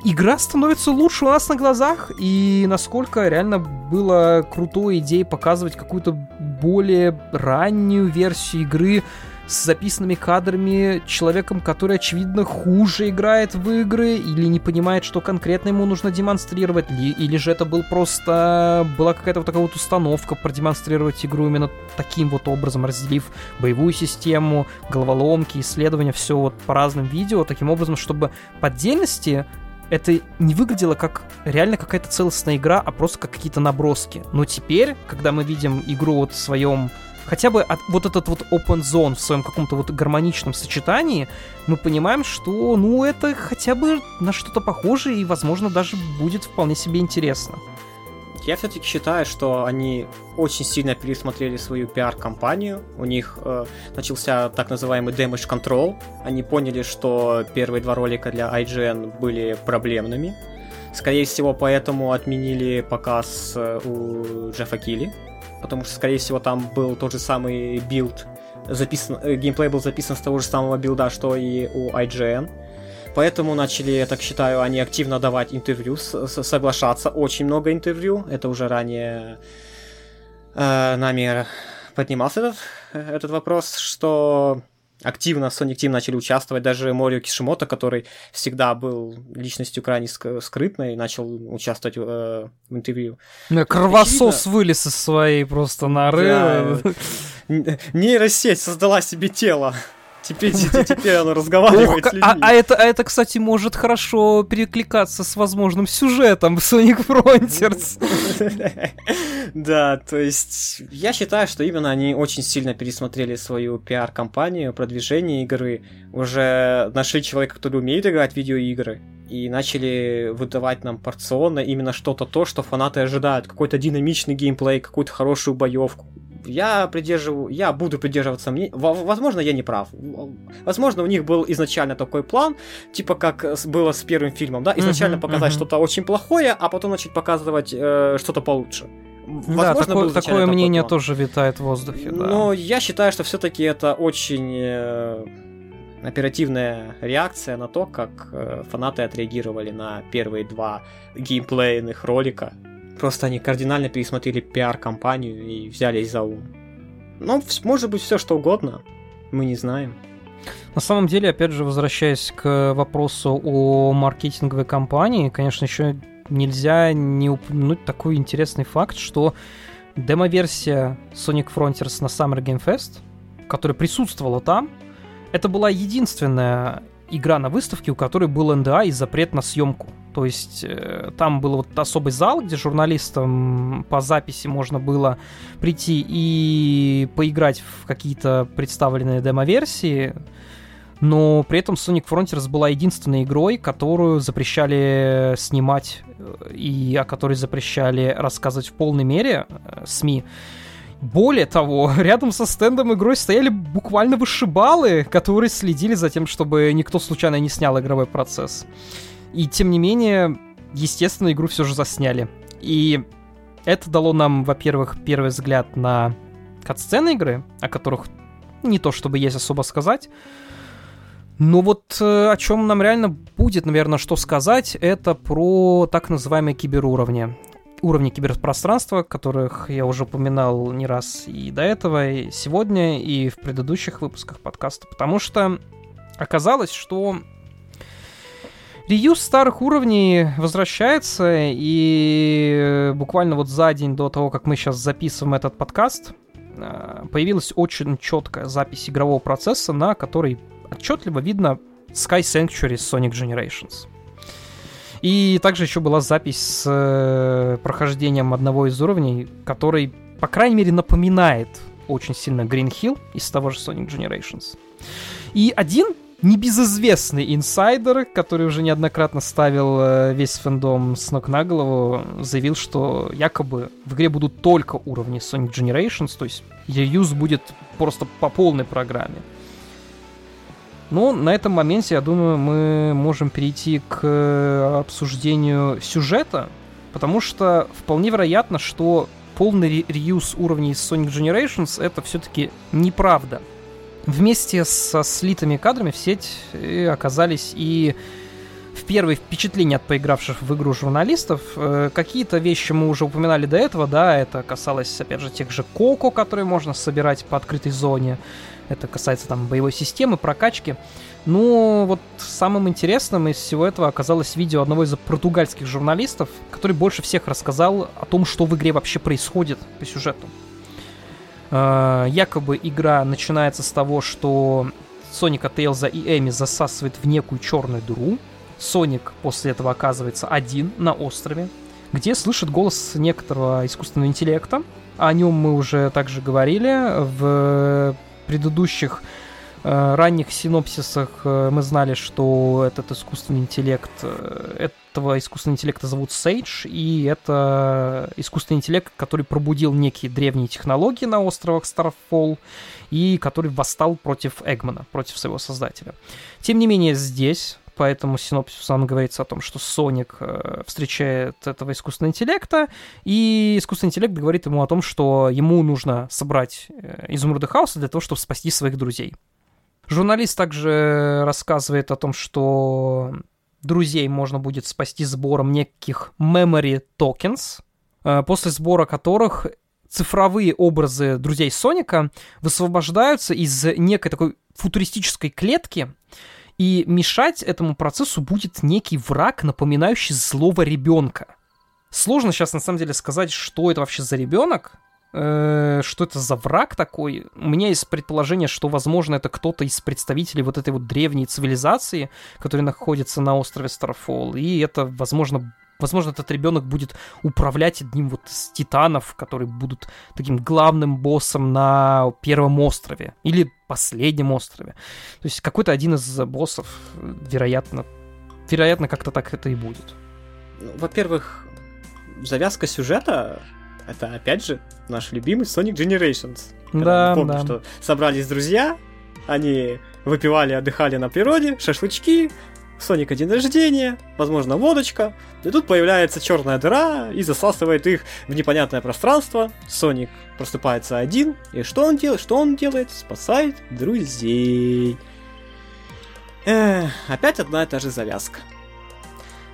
игра становится лучше у нас на глазах, и насколько реально было крутой идеей показывать какую-то более раннюю версию игры с записанными кадрами человеком, который, очевидно, хуже играет в игры или не понимает, что конкретно ему нужно демонстрировать, ли, или же это был просто... была какая-то вот такая вот установка продемонстрировать игру именно таким вот образом, разделив боевую систему, головоломки, исследования, все вот по разным видео, таким образом, чтобы по отдельности это не выглядело как реально какая-то целостная игра, а просто как какие-то наброски. Но теперь, когда мы видим игру вот в своем хотя бы от, вот этот вот open zone в своем каком-то вот гармоничном сочетании, мы понимаем, что, ну, это хотя бы на что-то похожее и, возможно, даже будет вполне себе интересно. Я все-таки считаю, что они очень сильно пересмотрели свою пиар-компанию. У них э, начался так называемый damage control. Они поняли, что первые два ролика для IGN были проблемными. Скорее всего, поэтому отменили показ э, у Джеффа Килли. Потому что, скорее всего, там был тот же самый билд, записан, э, геймплей был записан с того же самого билда, что и у IGN. Поэтому начали, я так считаю, они активно давать интервью, соглашаться. Очень много интервью. Это уже ранее э, нами поднимался этот, этот вопрос, что активно Sonic Team начали участвовать. Даже Морио Кишимото, который всегда был личностью крайне скрытной, начал участвовать э, в интервью. Кровосос Очевидно... вылез из своей просто норы. Да. Нейросеть создала себе тело. Теперь, теперь оно разговаривает с людьми. А, а, это, а это, кстати, может хорошо перекликаться с возможным сюжетом в Sonic Frontiers. Да, то есть я считаю, что именно они очень сильно пересмотрели свою пиар-компанию, продвижение игры, уже нашли человека, который умеет играть в видеоигры, и начали выдавать нам порционно именно что-то то, что фанаты ожидают. Какой-то динамичный геймплей, какую-то хорошую боевку, я придерживаю, я буду придерживаться мне, возможно, я не прав. Возможно, у них был изначально такой план, типа как было с первым фильмом, да, изначально uh-huh, показать uh-huh. что-то очень плохое, а потом начать показывать э, что-то получше. Возможно, да, такое, такое мнение план. тоже витает в воздухе. Да. Но я считаю, что все-таки это очень э, оперативная реакция на то, как э, фанаты отреагировали на первые два геймплейных ролика Просто они кардинально пересмотрели пиар-компанию и взялись за ум. Ну, может быть, все что угодно. Мы не знаем. На самом деле, опять же, возвращаясь к вопросу о маркетинговой кампании, конечно, еще нельзя не упомянуть такой интересный факт, что демо-версия Sonic Frontiers на Summer Game Fest, которая присутствовала там, это была единственная игра на выставке, у которой был НДА и запрет на съемку. То есть э, там был вот особый зал, где журналистам по записи можно было прийти и поиграть в какие-то представленные демо-версии. Но при этом Sonic Frontiers была единственной игрой, которую запрещали снимать э, и о которой запрещали рассказывать в полной мере э, СМИ. Более того, рядом со стендом игрой стояли буквально вышибалы, которые следили за тем, чтобы никто случайно не снял игровой процесс. И тем не менее, естественно, игру все же засняли. И это дало нам, во-первых, первый взгляд на кат-сцены игры, о которых не то чтобы есть особо сказать. Но вот э, о чем нам реально будет, наверное, что сказать, это про так называемые киберуровни уровни киберпространства, которых я уже упоминал не раз и до этого, и сегодня, и в предыдущих выпусках подкаста, потому что оказалось, что Реюз старых уровней возвращается, и буквально вот за день до того, как мы сейчас записываем этот подкаст, э, появилась очень четкая запись игрового процесса, на которой отчетливо видно Sky Sanctuary Sonic Generations. И также еще была запись с э, прохождением одного из уровней, который, по крайней мере, напоминает очень сильно Green Hill из того же Sonic Generations. И один небезызвестный инсайдер, который уже неоднократно ставил э, весь фэндом с ног на голову, заявил, что якобы в игре будут только уровни Sonic Generations, то есть реюз будет просто по полной программе. Но на этом моменте, я думаю, мы можем перейти к э, обсуждению сюжета, потому что вполне вероятно, что полный реюз уровней Sonic Generations это все-таки неправда. Вместе со слитыми кадрами в сеть э, оказались и в первые впечатления от поигравших в игру журналистов. Э, какие-то вещи мы уже упоминали до этого, да, это касалось, опять же, тех же Коко, которые можно собирать по открытой зоне. Это касается там боевой системы, прокачки. Ну, вот самым интересным из всего этого оказалось видео одного из португальских журналистов, который больше всех рассказал о том, что в игре вообще происходит по сюжету. Э, якобы игра начинается с того, что Соника, Тейлза и Эми засасывает в некую черную дыру. Соник после этого оказывается один на острове, где слышит голос некоторого искусственного интеллекта. О нем мы уже также говорили в предыдущих э, ранних синопсисах э, мы знали, что этот искусственный интеллект, э, этого искусственного интеллекта зовут Сейдж, и это искусственный интеллект, который пробудил некие древние технологии на островах Starfall, и который восстал против Эгмана, против своего создателя. Тем не менее, здесь поэтому синопсису сам говорится о том, что Соник э, встречает этого искусственного интеллекта, и искусственный интеллект говорит ему о том, что ему нужно собрать э, изумруды хаоса для того, чтобы спасти своих друзей. Журналист также рассказывает о том, что друзей можно будет спасти сбором неких memory tokens, э, после сбора которых цифровые образы друзей Соника высвобождаются из некой такой футуристической клетки, и мешать этому процессу будет некий враг, напоминающий злого ребенка. Сложно сейчас на самом деле сказать, что это вообще за ребенок, э, что это за враг такой. У меня есть предположение, что, возможно, это кто-то из представителей вот этой вот древней цивилизации, который находится на острове Старфол, и это, возможно, Возможно, этот ребенок будет управлять одним вот из титанов, которые будут таким главным боссом на первом острове. Или последнем острове. То есть какой-то один из боссов, вероятно, вероятно, как-то так это и будет. Ну, во-первых, завязка сюжета это опять же наш любимый Sonic Generations. Да, помню, да. что собрались друзья, они выпивали, отдыхали на природе, шашлычки, Соника день рождения, возможно, водочка. И тут появляется черная дыра и засасывает их в непонятное пространство. Соник просыпается один. И что он делает? Что он делает? Спасает друзей. Эх, опять одна и та же завязка.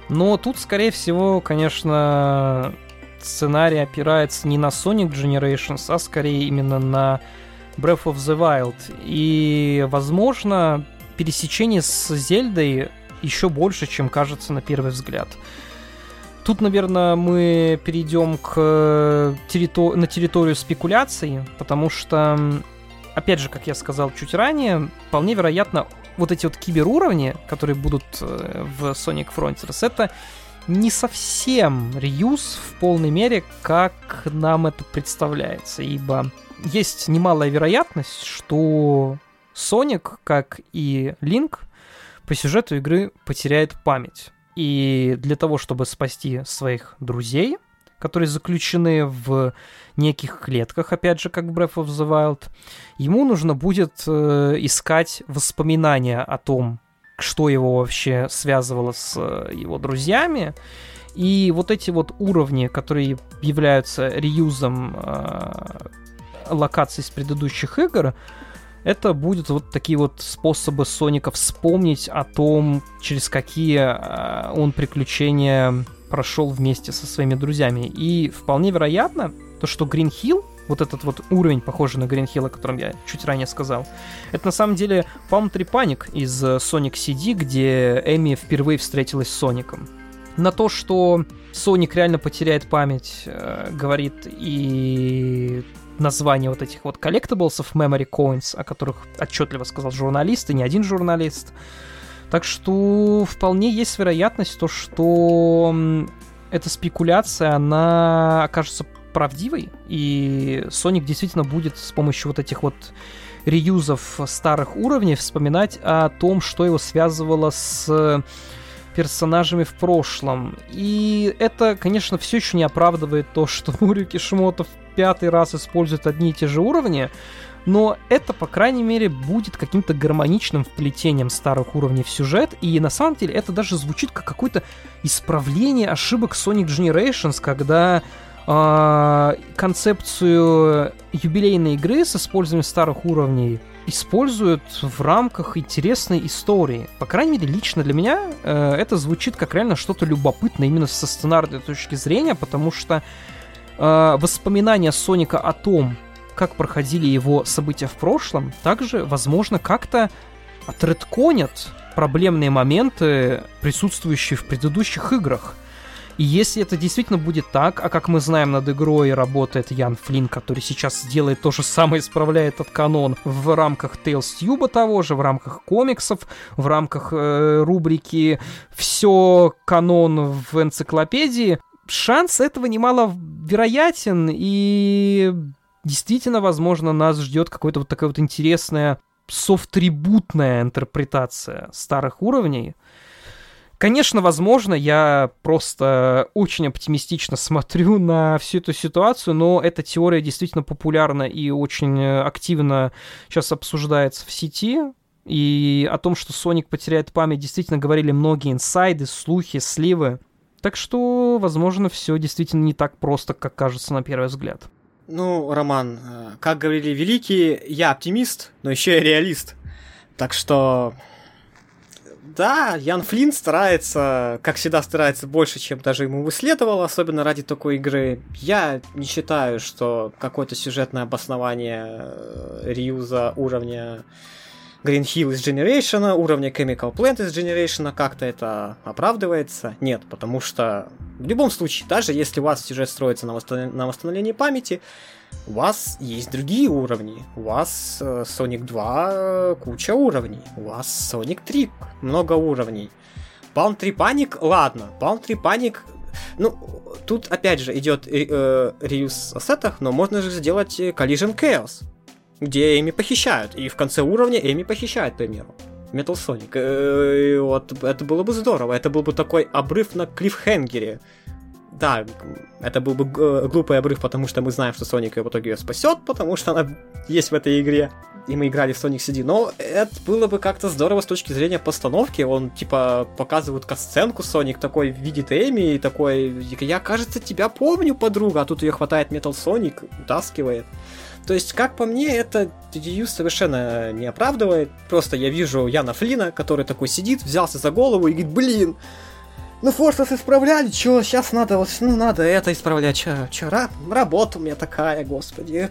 Но тут, скорее всего, конечно, сценарий опирается не на Sonic Generations, а скорее именно на Breath of the Wild. И, возможно, пересечение с Зельдой еще больше, чем кажется на первый взгляд. Тут, наверное, мы перейдем к территор... на территорию спекуляций, потому что, опять же, как я сказал чуть ранее, вполне вероятно, вот эти вот киберуровни, которые будут э, в Sonic Frontiers, это не совсем реюз в полной мере, как нам это представляется, ибо есть немалая вероятность, что Sonic, как и Link, по сюжету игры потеряет память. И для того, чтобы спасти своих друзей, которые заключены в неких клетках, опять же, как в Breath of the Wild, ему нужно будет э, искать воспоминания о том, что его вообще связывало с э, его друзьями. И вот эти вот уровни, которые являются реюзом э, локаций с предыдущих игр, это будут вот такие вот способы Соника вспомнить о том, через какие э, он приключения прошел вместе со своими друзьями. И вполне вероятно, то, что Green вот этот вот уровень, похожий на Green о котором я чуть ранее сказал, это на самом деле Foundry Panic из Sonic CD, где Эми впервые встретилась с Соником. На то, что Соник реально потеряет память, э, говорит и название вот этих вот коллектаблсов, memory coins, о которых отчетливо сказал журналист, и не один журналист. Так что вполне есть вероятность то, что эта спекуляция, она окажется правдивой, и Sonic действительно будет с помощью вот этих вот реюзов старых уровней вспоминать о том, что его связывало с персонажами в прошлом. И это, конечно, все еще не оправдывает то, что Мурю Кишимотов пятый раз использует одни и те же уровни, но это, по крайней мере, будет каким-то гармоничным вплетением старых уровней в сюжет, и на самом деле это даже звучит как какое-то исправление ошибок Sonic Generations, когда э, концепцию юбилейной игры с использованием старых уровней используют в рамках интересной истории. По крайней мере, лично для меня э, это звучит как реально что-то любопытное именно со сценарной точки зрения, потому что э, воспоминания Соника о том, как проходили его события в прошлом, также, возможно, как-то отредконят проблемные моменты, присутствующие в предыдущих играх. И если это действительно будет так, а как мы знаем, над игрой работает Ян Флинн, который сейчас делает то же самое, исправляет этот канон в рамках Tales Tube того же, в рамках комиксов, в рамках э, рубрики «Все канон в энциклопедии», шанс этого немало вероятен, и действительно, возможно, нас ждет какое-то вот такая вот интересная софт-трибутная интерпретация старых уровней. Конечно, возможно, я просто очень оптимистично смотрю на всю эту ситуацию, но эта теория действительно популярна и очень активно сейчас обсуждается в сети. И о том, что Соник потеряет память, действительно говорили многие инсайды, слухи, сливы. Так что, возможно, все действительно не так просто, как кажется на первый взгляд. Ну, Роман, э, как говорили великие, я оптимист, но еще и реалист. Так что да, Ян Флинн старается, как всегда, старается больше, чем даже ему следовало, особенно ради такой игры. Я не считаю, что какое-то сюжетное обоснование э, реюза уровня Green Hill из Generation, уровня Chemical Plant из Generation как-то это оправдывается? Нет, потому что в любом случае, даже если у вас сюжет строится на, восстанов... на восстановлении памяти, у вас есть другие уровни. У вас э, Sonic 2 э, куча уровней. У вас Sonic 3 много уровней. 3 Panic, ладно, 3 Panic ну, тут опять же идет э, реюз ассетах, но можно же сделать Collision Chaos, где Эми похищают, и в конце уровня Эми похищают, к примеру. Metal Sonic. Э, вот это было бы здорово. Это был бы такой обрыв на клиффхенгере да, это был бы э, глупый обрыв, потому что мы знаем, что Соник в итоге ее спасет, потому что она есть в этой игре, и мы играли в Sonic CD, но это было бы как-то здорово с точки зрения постановки, он, типа, показывает касценку Соник, такой видит Эми, и такой, я, кажется, тебя помню, подруга, а тут ее хватает Metal Sonic, утаскивает. То есть, как по мне, это TDU совершенно не оправдывает. Просто я вижу Яна Флина, который такой сидит, взялся за голову и говорит, блин, ну, Форсас исправляли, чё, сейчас надо, ну, надо это исправлять, чё, чё, ра, работа у меня такая, господи,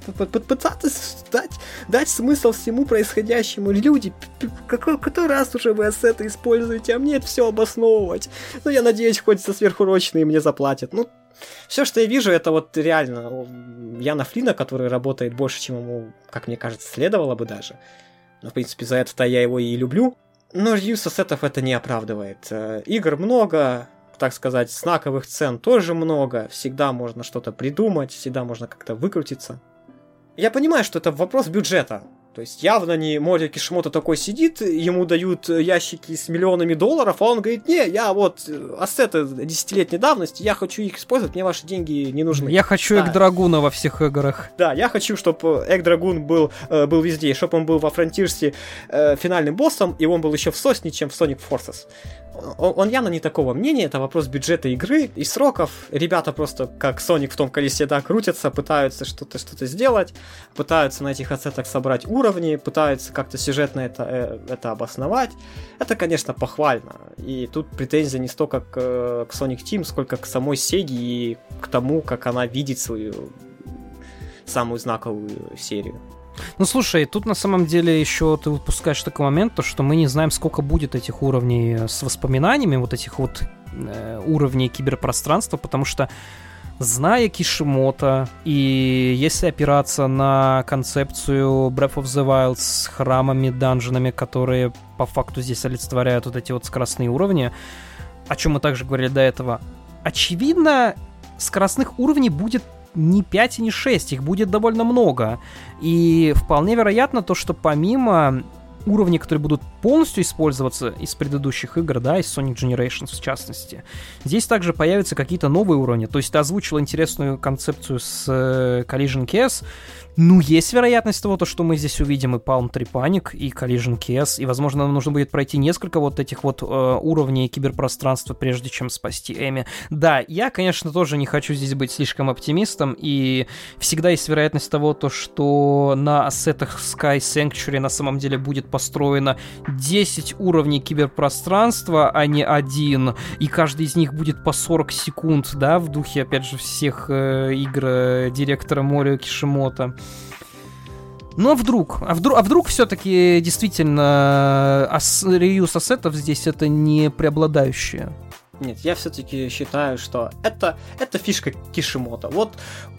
пытаться дать, дать смысл всему происходящему. Люди, какой, какой раз уже вы ассеты используете, а мне это все обосновывать. Ну, я надеюсь, хоть за сверхурочные мне заплатят. Ну, все, что я вижу, это вот реально Яна Флина, который работает больше, чем ему, как мне кажется, следовало бы даже. Но, в принципе, за это-то я его и люблю. Но реюз ассетов это не оправдывает. Э, игр много, так сказать, знаковых цен тоже много. Всегда можно что-то придумать, всегда можно как-то выкрутиться. Я понимаю, что это вопрос бюджета. То есть явно не Мори Кишмота такой сидит, ему дают ящики с миллионами долларов, а он говорит, не, я вот э, ассеты десятилетней давности, я хочу их использовать, мне ваши деньги не нужны. Я хочу да. Драгуна во всех играх. Да, я хочу, чтобы Эк Драгун был, э, был везде, чтобы он был во Фронтирсе э, финальным боссом, и он был еще в Сосне, чем в Sonic Forces он, он явно не такого мнения, это вопрос бюджета игры и сроков. Ребята просто, как Соник в том колесе, да, крутятся, пытаются что-то что сделать, пытаются на этих ассетах собрать уровни, пытаются как-то сюжетно это, э, это обосновать. Это, конечно, похвально. И тут претензия не столько к, к Sonic Team, сколько к самой Sega и к тому, как она видит свою самую знаковую серию. Ну слушай, тут на самом деле еще ты выпускаешь такой момент, то что мы не знаем, сколько будет этих уровней с воспоминаниями, вот этих вот э, уровней киберпространства, потому что зная Кишимота, и если опираться на концепцию Breath of the Wild с храмами, данжинами, которые по факту здесь олицетворяют вот эти вот скоростные уровни, о чем мы также говорили до этого, очевидно, скоростных уровней будет не 5 и не 6, их будет довольно много. И вполне вероятно то, что помимо уровней, которые будут полностью использоваться из предыдущих игр, да, из Sonic Generations в частности. Здесь также появятся какие-то новые уровни. То есть ты озвучил интересную концепцию с э, Collision Case, Ну, есть вероятность того, то, что мы здесь увидим и Palm 3 Panic, и Collision KS, и, возможно, нам нужно будет пройти несколько вот этих вот э, уровней киберпространства, прежде чем спасти Эми. Да, я, конечно, тоже не хочу здесь быть слишком оптимистом, и всегда есть вероятность того, то, что на ассетах Sky Sanctuary на самом деле будет построено 10 уровней киберпространства, а не один, и каждый из них будет по 40 секунд, да, в духе, опять же, всех э, игр э, директора Морио Кишимото. Ну а вдруг? А вдруг, а вдруг все-таки действительно ас, реюз ассетов здесь это не преобладающее? Нет, я все-таки считаю, что это, это фишка Кишимото. Вот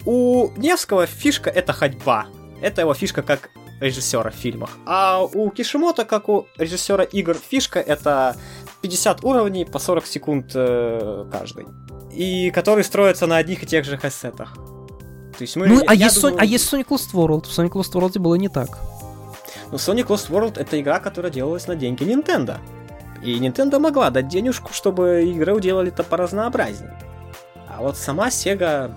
у Невского фишка это ходьба. Это его фишка как режиссера в фильмах. А у Кишимото, как у режиссера игр, фишка это 50 уровней по 40 секунд э, каждый. И который строится на одних и тех же ассетах. То есть мы, ну, а есть, думаю... Son... а есть Sonic Lost World. В Sonic Lost World было не так. Ну, Sonic Lost World это игра, которая делалась на деньги Nintendo. И Nintendo могла дать денежку, чтобы игры делали-то поразнообразнее. А вот сама Sega,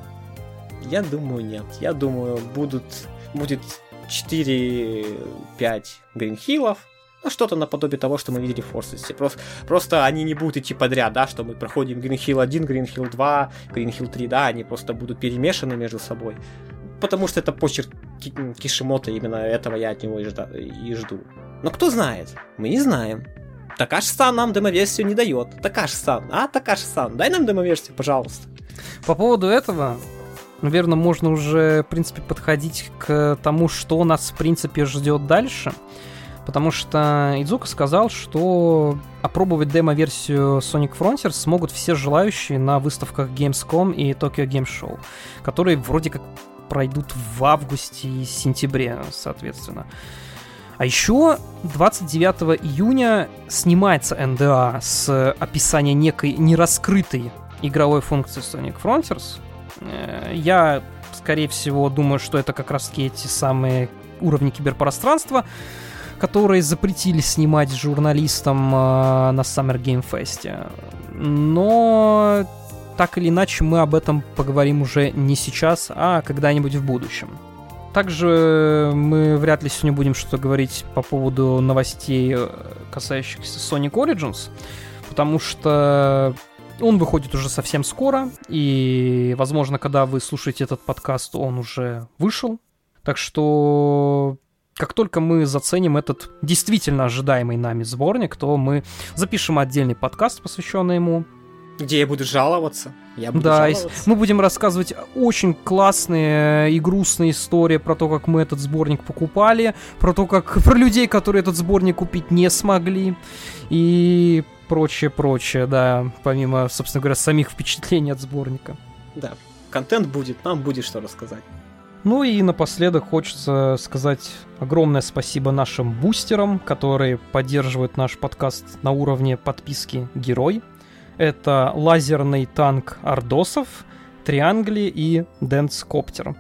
я думаю, нет. Я думаю, будут, будет 4-5 гринхиллов, ну, что-то наподобие того, что мы видели в Forces. Просто, просто они не будут идти подряд, да, что мы проходим Green Hill 1, Green Hill 2, Green Hill 3, да, они просто будут перемешаны между собой. Потому что это почерк Кишимота, именно этого я от него и, жда, и жду. Но кто знает? Мы не знаем. Такаш-сан нам демоверсию не дает. Такаш-сан, а, Такаш-сан, дай нам демоверсию, пожалуйста. По поводу этого, наверное, можно уже, в принципе, подходить к тому, что нас, в принципе, ждет дальше потому что Идзука сказал, что опробовать демо-версию Sonic Frontiers смогут все желающие на выставках Gamescom и Tokyo Game Show, которые вроде как пройдут в августе и сентябре, соответственно. А еще 29 июня снимается НДА с описания некой нераскрытой игровой функции Sonic Frontiers. Э, я, скорее всего, думаю, что это как раз эти самые уровни киберпространства, которые запретили снимать журналистам э, на Summer Game Fest. Но так или иначе мы об этом поговорим уже не сейчас, а когда-нибудь в будущем. Также мы вряд ли сегодня будем что-то говорить по поводу новостей, э, касающихся Sonic Origins, потому что он выходит уже совсем скоро, и, возможно, когда вы слушаете этот подкаст, он уже вышел. Так что как только мы заценим этот действительно ожидаемый нами сборник, то мы запишем отдельный подкаст, посвященный ему. Где я буду жаловаться. Я буду да, жаловаться. мы будем рассказывать очень классные и грустные истории про то, как мы этот сборник покупали, про то, как про людей, которые этот сборник купить не смогли, и прочее, прочее, да, помимо, собственно говоря, самих впечатлений от сборника. Да, контент будет, нам будет что рассказать. Ну и напоследок хочется сказать огромное спасибо нашим бустерам, которые поддерживают наш подкаст на уровне подписки «Герой». Это лазерный танк Ордосов, Триангли и Дэнс Коптер.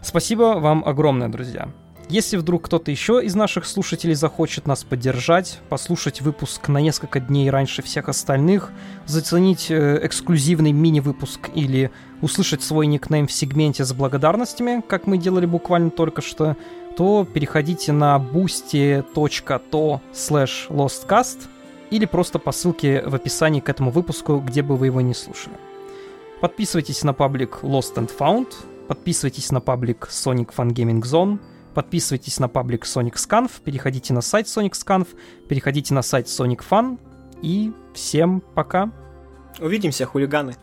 Спасибо вам огромное, друзья. Если вдруг кто-то еще из наших слушателей захочет нас поддержать, послушать выпуск на несколько дней раньше всех остальных, заценить э, эксклюзивный мини-выпуск или услышать свой никнейм в сегменте с благодарностями, как мы делали буквально только что, то переходите на boosty.to slash lostcast или просто по ссылке в описании к этому выпуску, где бы вы его не слушали. Подписывайтесь на паблик Lost and Found, подписывайтесь на паблик Sonic Fun Gaming Zone — Подписывайтесь на паблик Sonic Scanf, переходите на сайт Sonic Scanf, переходите на сайт Sonic Fun и всем пока. Увидимся, хулиганы.